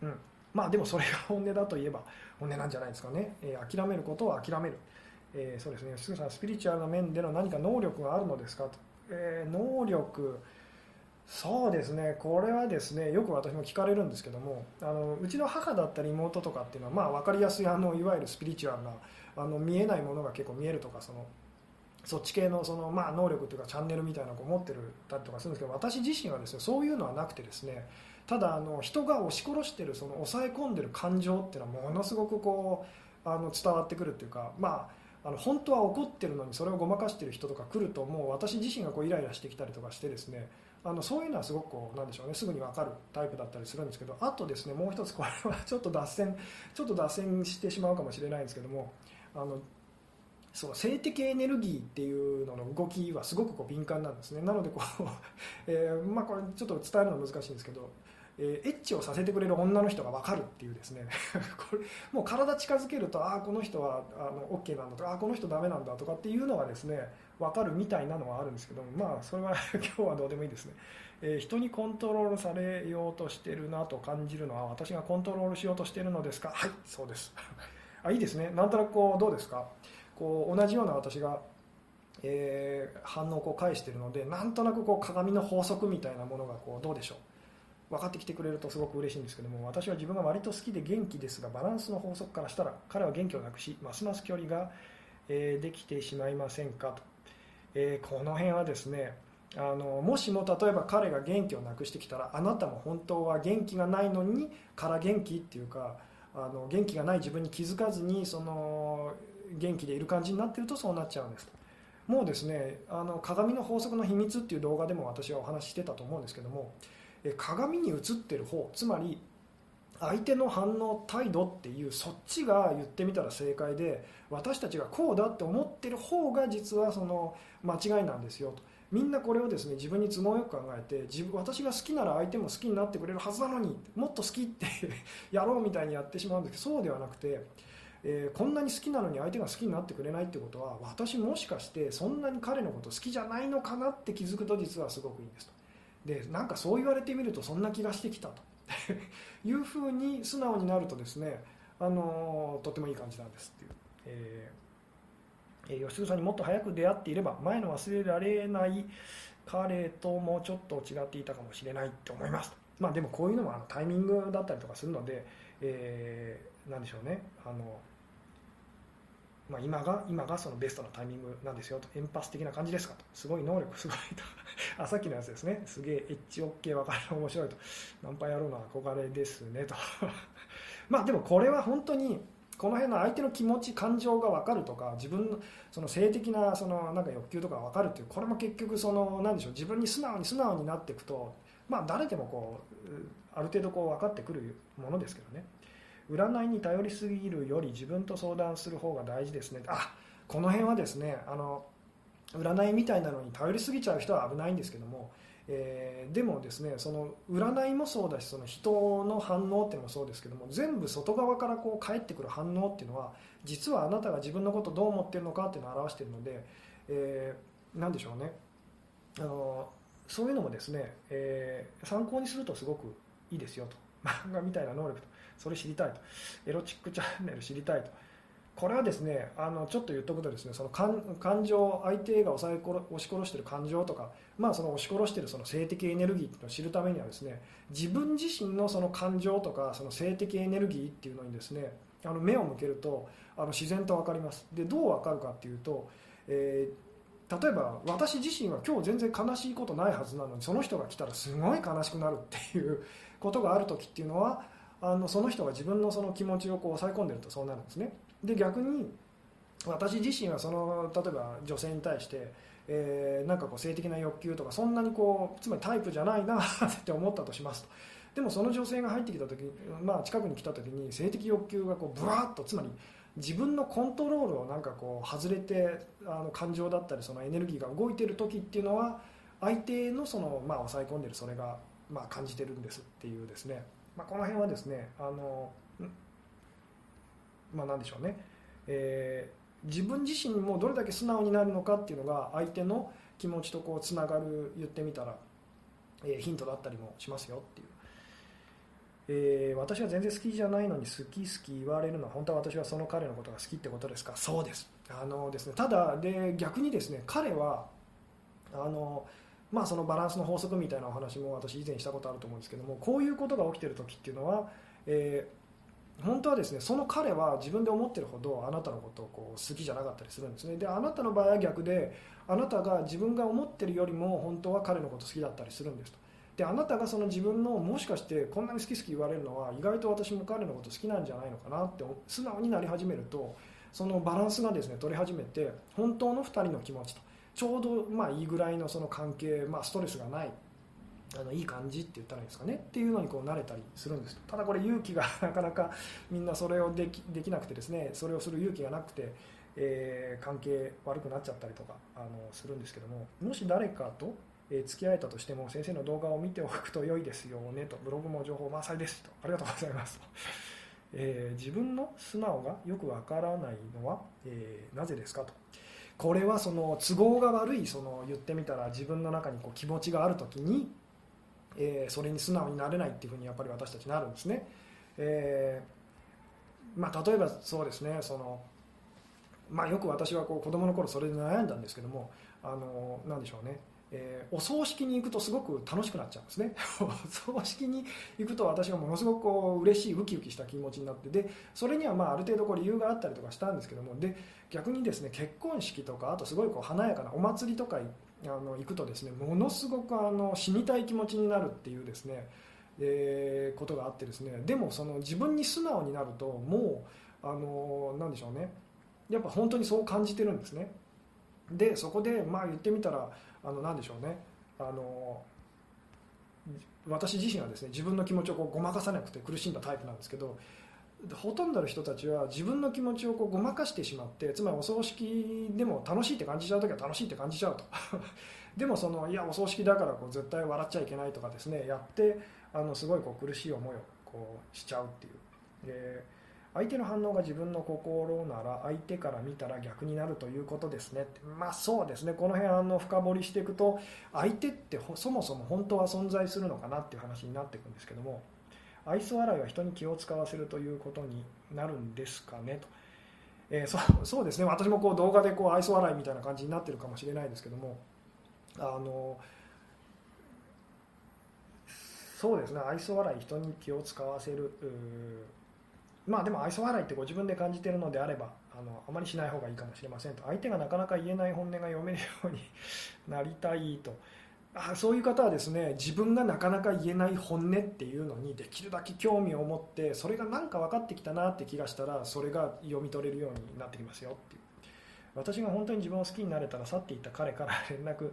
Speaker 1: うん、まあでもそれが本音だといえば本音なんじゃないですかね。えー、諦めることを諦める。えー、そうですね、すぐさん、スピリチュアルな面での何か能力があるのですかと。えー、能力、そうですね、これはですね、よく私も聞かれるんですけども、あのうちの母だったり妹とかっていうのは、まあ、分かりやすいあのいわゆるスピリチュアルなあの見えないものが結構見えるとか、そのそっち系のその、まあ、能力というかチャンネルみたいなのを持ってるたりとかするんですけど私自身はですねそういうのはなくてですねただあの人が押し殺してるその抑え込んでる感情っていうのはものすごくこうあの伝わってくるっていうかまああの本当は怒ってるのにそれをごまかしてる人とか来るともう私自身がこうイライラしてきたりとかしてですねあのそういうのはすごくこうなんでしょうねすぐに分かるタイプだったりするんですけどあとですねもう一つこれは ちょっと脱線ちょっと脱線してしまうかもしれないんですけどもあのその性的エネルギーっていうのの動きはすごくこう敏感なんですね。なのでこう、え、まあ、これちょっと伝えるのは難しいんですけど、えー、エッチをさせてくれる女の人が分かるっていうですね。これもう体近づけるとああこの人はあの OK なんだとかあこの人ダメなんだとかっていうのがですね分かるみたいなのはあるんですけどもまあそれは 今日はどうでもいいですね、えー、人にコントロールされようとしてるなと感じるのは私がコントロールしようとしてるのですか？はいそうです。あいいですね。なんとなくこうどうですか？こう同じような私が、えー、反応を返してるのでなんとなくこう鏡の法則みたいなものがこうどうでしょう？分かってきてくれるとすごく嬉しいんですけども私は自分が割と好きで元気ですがバランスの法則からしたら彼は元気をなくしますます距離が、えー、できてしまいませんかと、えー、この辺はですねあのもしも例えば彼が元気をなくしてきたらあなたも本当は元気がないのにから元気っていうかあの元気がない自分に気づかずにその元気でいる感じになってるとそうなっちゃうんですもうですねあの鏡の法則の秘密っていう動画でも私はお話ししてたと思うんですけども鏡に映ってる方つまり相手の反応態度っていうそっちが言ってみたら正解で私たちがこうだって思ってる方が実はその間違いなんですよと。みんなこれをですね自分に都合よく考えて自分私が好きなら相手も好きになってくれるはずなのにもっと好きって やろうみたいにやってしまうんですけどそうではなくて、えー、こんなに好きなのに相手が好きになってくれないってことは私もしかしてそんなに彼のこと好きじゃないのかなって気づくと実はすごくいいんですと。でなんかそう言われてみるとそんな気がしてきたと。いうふうに素直になるとですね、あのとてもいい感じなんですっていう、えー、吉純さんにもっと早く出会っていれば前の忘れられない彼ともちょっと違っていたかもしれないと思いますまあ、でもこういうのもあのタイミングだったりとかするので、えー、でしょうね。あのまあ、今が今がそのベストなタイミングなんですよと。エンパス的な感じですかと。すごい能力すごいと。あさっきのやつですね。すげえエッジ OK 分かる。面白いと。ナンパ野郎の憧れですねと。まあでもこれは本当にこの辺の相手の気持ち感情が分かるとか自分のその性的なそのなんか欲求とか分かるっていうこれも結局その何でしょう。自分に素直に素直になっていくとまあ誰でもこうある程度こう分かってくるものですけどね。占いに頼りすぎるより自分と相談する方が大事ですね。あこの辺はですねあの占いみたいなのに頼りすぎちゃう人は危ないんですけども、えー、でもですねその占いもそうだしその人の反応っていうのもそうですけども全部外側からこう返ってくる反応っていうのは実はあなたが自分のことどう思ってるのかっていうのを表しているので、えー、何でしょうね。あのそういうのもですね、えー、参考にするとすごくいいですよと。漫画みたいな能力とそれ知りたいと。エロチックチャンネル知りたいと。これはですねあのちょっと言っとくとですねその感感情相手が抑え押し殺してる感情とか、まあ、その押し殺してるその性的エネルギーっていうのを知るためにはですね自分自身のその感情とかその性的エネルギーっていうのにですねあの目を向けるとあの自然と分かります。でどう分かるかっていうと、えー、例えば私自身は今日全然悲しいことないはずなのにその人が来たらすごい悲しくなるっていうことがある時っていうのはあのその人が自分のその気持ちをこう抑え込んでるとそうなるんですね。で逆に私自身はその例えば女性に対して、えー、なんかこう性的な欲求とかそんなにこうつまりタイプじゃないな って思ったとしますと。でもその女性が入ってきた時、まあ、近くに来た時に性的欲求がこうブワーッとつまり自分のコントロールをなんかこう外れてあの感情だったりそのエネルギーが動いてる時っていうのは相手のその、まあ、抑え込んでるそれが、まあ、感じてるんですっていうですね。まあ、この辺はですねあのまあ何でしょうね、えー、自分自身もどれだけ素直になるのかっていうのが相手の気持ちとこうつながる言ってみたら、えー、ヒントだったりもしますよっていう。えー、私は全然好きじゃないのに好き好き言われるのは本当は私はその彼のことが好きってことですか？そうです。あのですねただで逆にですね彼はあのまあ、そのバランスの法則みたいなお話も私以前したことあると思うんですけどもこういうことが起きてる時っていうのは、えー、本当はですねその彼は自分で思ってるほどあなたのことをこう好きじゃなかったりするんですね。であなたの場合は逆であなたが自分が思ってるよりも本当は彼のこと好きだったりするんですと。であなたがその自分のもしかしてこんなに好き好き言われるのは意外と私も彼のこと好きなんじゃないのかなって素直になり始めるとそのバランスがですね取り始めて本当の2人の気持ちとちょうどまあいいぐらいのその関係、まあ、ストレスがないあのいい感じって言ったらいいですかね。っていうのにこう慣れたりするんですただこれ勇気がなかなかみんなそれをできできなくてですねそれをする勇気がなくて、えー、関係悪くなっちゃったりとかあのするんですけどももし誰かと、え付き合えたとしても先生の動画を見ておくと良いですよねとブログも情報満載ですとありがとうございます。と。えー、自分の素直がよくわからないのは、えー、なぜですかと。これはその都合が悪いその言ってみたら自分の中にこう気持ちがある時に、えー、それに素直になれないっていうふうにやっぱり私たちなるんですね、えー、まあ、例えばそうですねその、まあ、よく私はこう子供の頃それで悩んだんですけどもあのなでしょうね。えー、お葬式に行くとすごく楽しくなっちゃうんですね。お葬式に行くと私はものすごくこう嬉しいウキウキした気持ちになってでそれにはまあある程度こう理由があったりとかしたんですけどもで逆にですね結婚式とかあとすごいこう華やかなお祭りとかあの行くとですねものすごくあの死にたい気持ちになるっていうですね、えー、ことがあってですねでもその自分に素直になるともうあのなんでしょうね。やっぱ本当にそう感じてるんですね。でそこでまあ言ってみたらあのなんでしょうね。あの私自身はですね自分の気持ちをこうごまかさなくて苦しんだタイプなんですけどほとんどの人たちは自分の気持ちをこうごまかしてしまってつまりお葬式でも楽しいって感じちゃう時は楽しいって感じちゃうと。でもそのいやお葬式だからこう絶対笑っちゃいけないとかですねやってあのすごいこう苦しい思いをこうしちゃうっていう。で相手の反応が自分の心なら相手から見たら逆になるということですね。まあそうですね。この辺あの深掘りしていくと相手ってそもそも本当は存在するのかなっていう話になっていくんですけども愛想笑いは人に気を使わせるということになるんですかねと、えー、そそうですね。私もこう動画でこう愛想笑いみたいな感じになってるかもしれないですけどもあのそうですね。愛想笑い人に気を使わせるまあでも愛想笑いってご自分で感じてるのであればあのあまりしない方がいいかもしれませんと。相手がなかなか言えない本音が読めるようになりたいと。あそういう方はですね自分がなかなか言えない本音っていうのにできるだけ興味を持ってそれが何か分かってきたなって気がしたらそれが読み取れるようになってきますよっていう。私が本当に自分を好きになれたら去っていった彼から連絡、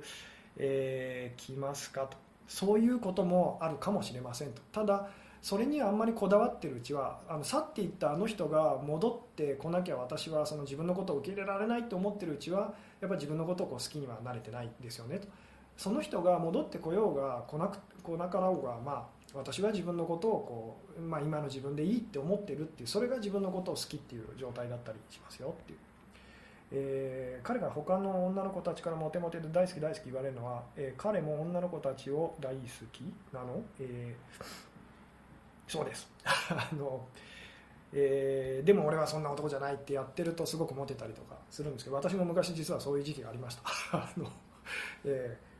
Speaker 1: えー、来ますかと。そういうこともあるかもしれませんと。ただそれにあんまりこだわってるうちはあの去っていったあの人が戻ってこなきゃ私はその自分のことを受け入れられないと思ってるうちはやっぱ自分のことをこう好きにはなれてないですよねと。その人が戻ってこようが来なく来なかろうが、まあ、私は自分のことをこう、まあ、今の自分でいいって思ってるっていうそれが自分のことを好きっていう状態だったりしますよっていう、えー、彼が他の女の子たちからモテモテで大好き大好き言われるのは、えー、彼も女の子たちを大好きなの、えー、そうです。あのえー、でも俺はそんな男じゃないってやってるとすごくモテたりとかするんですけど私も昔実はそういう時期がありました。あの、えー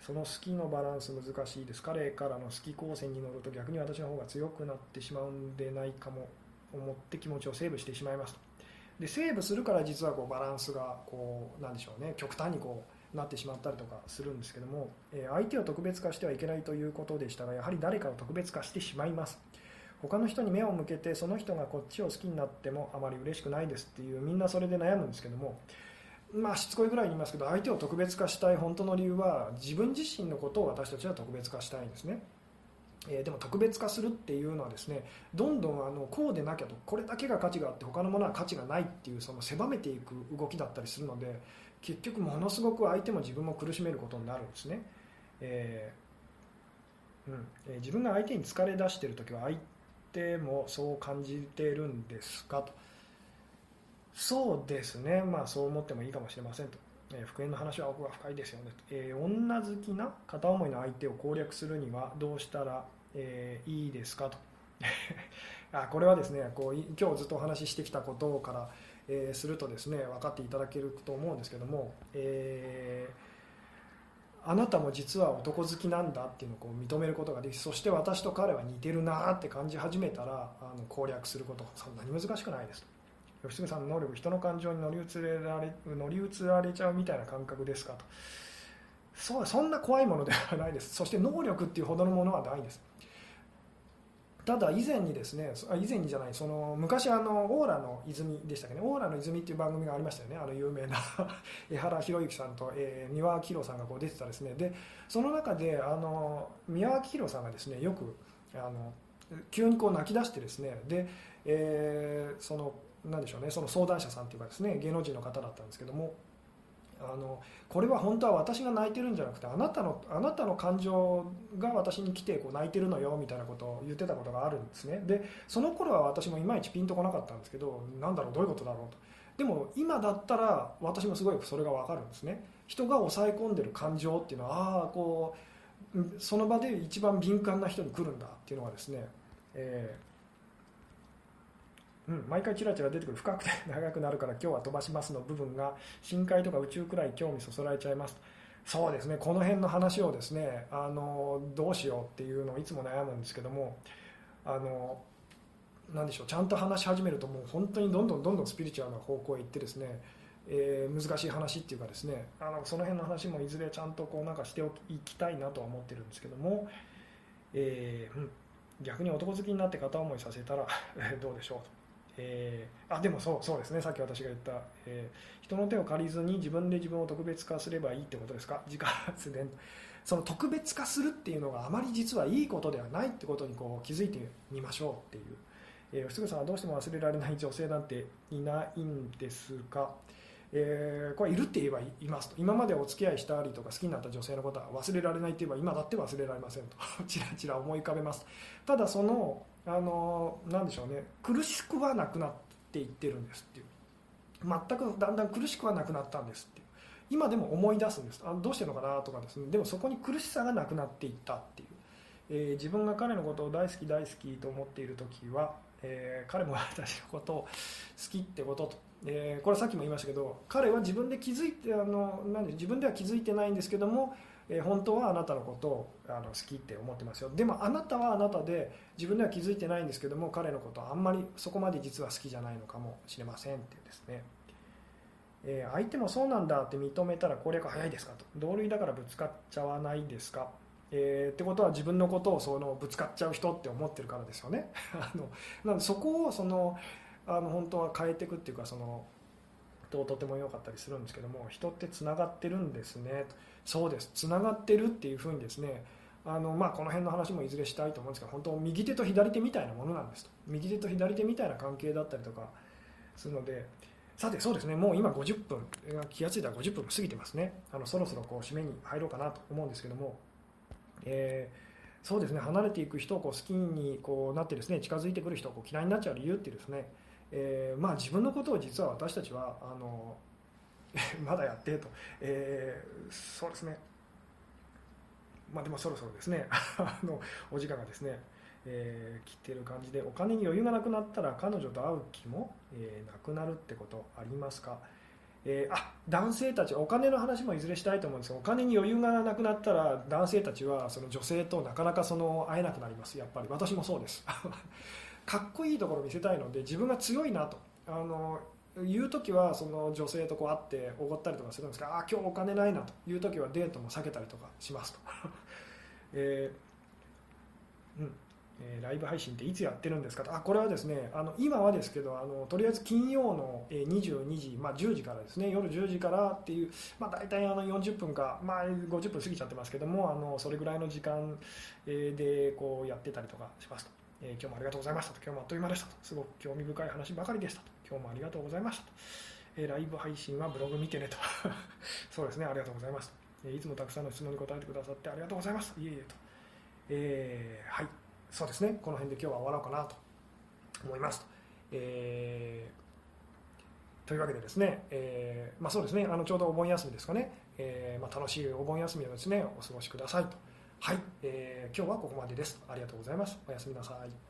Speaker 1: その好きのバランス難しいです彼からの好き光線に乗ると逆に私の方が強くなってしまうんでないかも思って気持ちをセーブしてしまいますと。でセーブするから実はこうバランスがこうなんでしょうね。極端にこうなってしまったりとかするんですけども、え相手を特別化してはいけないということでしたがやはり誰かを特別化してしまいます他の人に目を向けてその人がこっちを好きになってもあまり嬉しくないですっていうみんなそれで悩むんですけどもまあ、しつこいぐらいに言いますけど相手を特別化したい本当の理由は自分自身のことを私たちは特別化したいんですね。え、でも特別化するっていうのはですねどんどんあのこうでなきゃとこれだけが価値があって他のものは価値がないっていうその狭めていく動きだったりするので結局ものすごく相手も自分も苦しめることになるんですね。えー、うん。えー、自分が相手に疲れ出している時は相手もそう感じてるんですかと。そうですね、まあ、そう思ってもいいかもしれませんと、えー、復縁の話は奥が深いですよねと、え、女好きな片思いの相手を攻略するにはどうしたら、え、いいですかと。あこれはですねこう今日ずっとお話ししてきたことから、えー、するとですね分かっていただけると思うんですけども、えー、あなたも実は男好きなんだっていうのをこう認めることができそして私と彼は似てるなって感じ始めたらあの攻略することそんなに難しくないです。と。吉純さんの能力人の感情に乗り移られ乗り移られちゃうみたいな感覚ですかと。そうそんな怖いものではないです。そして能力っていうほどのものはないです。ただ以前にですね以前にじゃないその昔あのオーラの泉でしたっけねオーラの泉っていう番組がありましたよねあの有名な 江原宏之さんと、えー、三輪明宏さんがこう出てたですね。でその中であの三輪明宏さんがですねよくあの急にこう泣き出してですねで、えー、そのなんでしょうねその相談者さんというかですね芸能人の方だったんですけどもあのこれは本当は私が泣いてるんじゃなくてあなたのあなたの感情が私に来てこう泣いてるのよみたいなことを言ってたことがあるんですね。でその頃は私もいまいちピンとこなかったんですけどなんだろうどういうことだろうと。でも今だったら私もすごいそれが分かるんですね。人が抑え込んでる感情っていうのはああこうその場で一番敏感な人に来るんだっていうのがですね、えーうん、毎回チラチラ出てくる深くて長くなるから今日は飛ばしますの部分が深海とか宇宙くらい興味そそられちゃいますそうですねこの辺の話をですねあのどうしようっていうのをいつも悩むんですけどもあのなでしょうちゃんと話し始めるともう本当にどんどんどんどんスピリチュアルな方向へ行ってですね、えー、難しい話っていうかですねあのその辺の話もいずれちゃんとこうなんかしていきたいなとは思ってるんですけども、えーうん、逆に男好きになって片思いさせたら どうでしょうと。えー、あでもそうそうですね。さっき私が言った、えー、人の手を借りずに自分で自分を特別化すればいいってことですか？自家発電。その特別化するっていうのがあまり実はいいことではないってことにこう気づいてみましょうっていう、えー、吉さんはどうしても忘れられない女性なんていないんですか、えー、これいるって言えばいますと。今までお付き合いしたりとか好きになった女性のことは忘れられないって言えば今だって忘れられませんと。ちらちら思い浮かべます。ただそのあのなでしょうね。苦しくはなくなっていってるんですっていう。全くだんだん苦しくはなくなったんですっていう。今でも思い出すんです。あどうしてるのかなとかですね。でもそこに苦しさがなくなっていったっていう、えー、自分が彼のことを大好き大好きと思っている時は、えー、彼も私のことを好きってことと、えー、これさっきも言いましたけど彼は自分で気づいてあのなんで自分では気づいてないんですけどもえ本当はあなたのことをあの好きって思ってますよ。でもあなたはあなたで自分では気づいてないんですけども彼のことはあんまりそこまで実は好きじゃないのかもしれませんっていうですね、えー、相手もそうなんだって認めたら攻略早いですかと。同類だからぶつかっちゃわないですか。えー、ってことは自分のことをそのぶつかっちゃう人って思ってるからですよね。あのなのでそこをそのあの本当は変えていくっていうかそのととても良かったりするんですけども人ってつながってるんですね。そうです。つながってるっていうふうにですねあのまあ、この辺の話もいずれしたいと思うんですが本当右手と左手みたいなものなんですと。右手と左手みたいな関係だったりとかするのでさてそうですね。もう今50分気が付いたら50分過ぎてますね。あのそろそろこう締めに入ろうかなと思うんですけども、えー、そうですね。離れていく人をこう好きにこうなってですね近づいてくる人をこう嫌いになっちゃう理由ってですね、えー、まあ、自分のことを実は私たちはあの まだやってと、えー、そうですね、まあ、でもそろそろですね。あのお時間がですね、えー、切ってる感じでお金に余裕がなくなったら彼女と会う気も、えー、なくなるってことありますか、えー、あ男性たちお金の話もいずれしたいと思うんですがお金に余裕がなくなったら男性たちはその女性となかなかその会えなくなります。やっぱり私もそうです。かっこいいところを見せたいので自分が強いなと。あの言う時はその女性とこう会っておごったりとかするんですけどあ今日お金ないなと。いう時はデートも避けたりとかしますと、えー、うん。えー、ライブ配信っていつやってるんですかと。あこれはですねあの今はですけどあのとりあえず金曜の22時、まあ、10時からですね。夜10時からっていう、まあ、大体あの40分か、まあ、50分過ぎちゃってますけどもあのそれぐらいの時間でこうやってたりとかしますと、えー、今日もありがとうございましたと。今日もあっという間でしたと。すごく興味深い話ばかりでしたと。今日もありがとうございましたと、えー、ライブ配信はブログ見てねと。そうですね。ありがとうございますと、えー、いつもたくさんの質問に答えてくださってありがとうございます。いえいえと、えー、はい。そうですね。この辺で今日は終わろうかなと。思いますと、え、というわけでですね、えまあ、そうですね。あのちょうどお盆休みですかね、えまあ、楽しいお盆休みをですねお過ごしくださいと。はい、えー、今日はここまでです。ありがとうございます。おやすみなさい。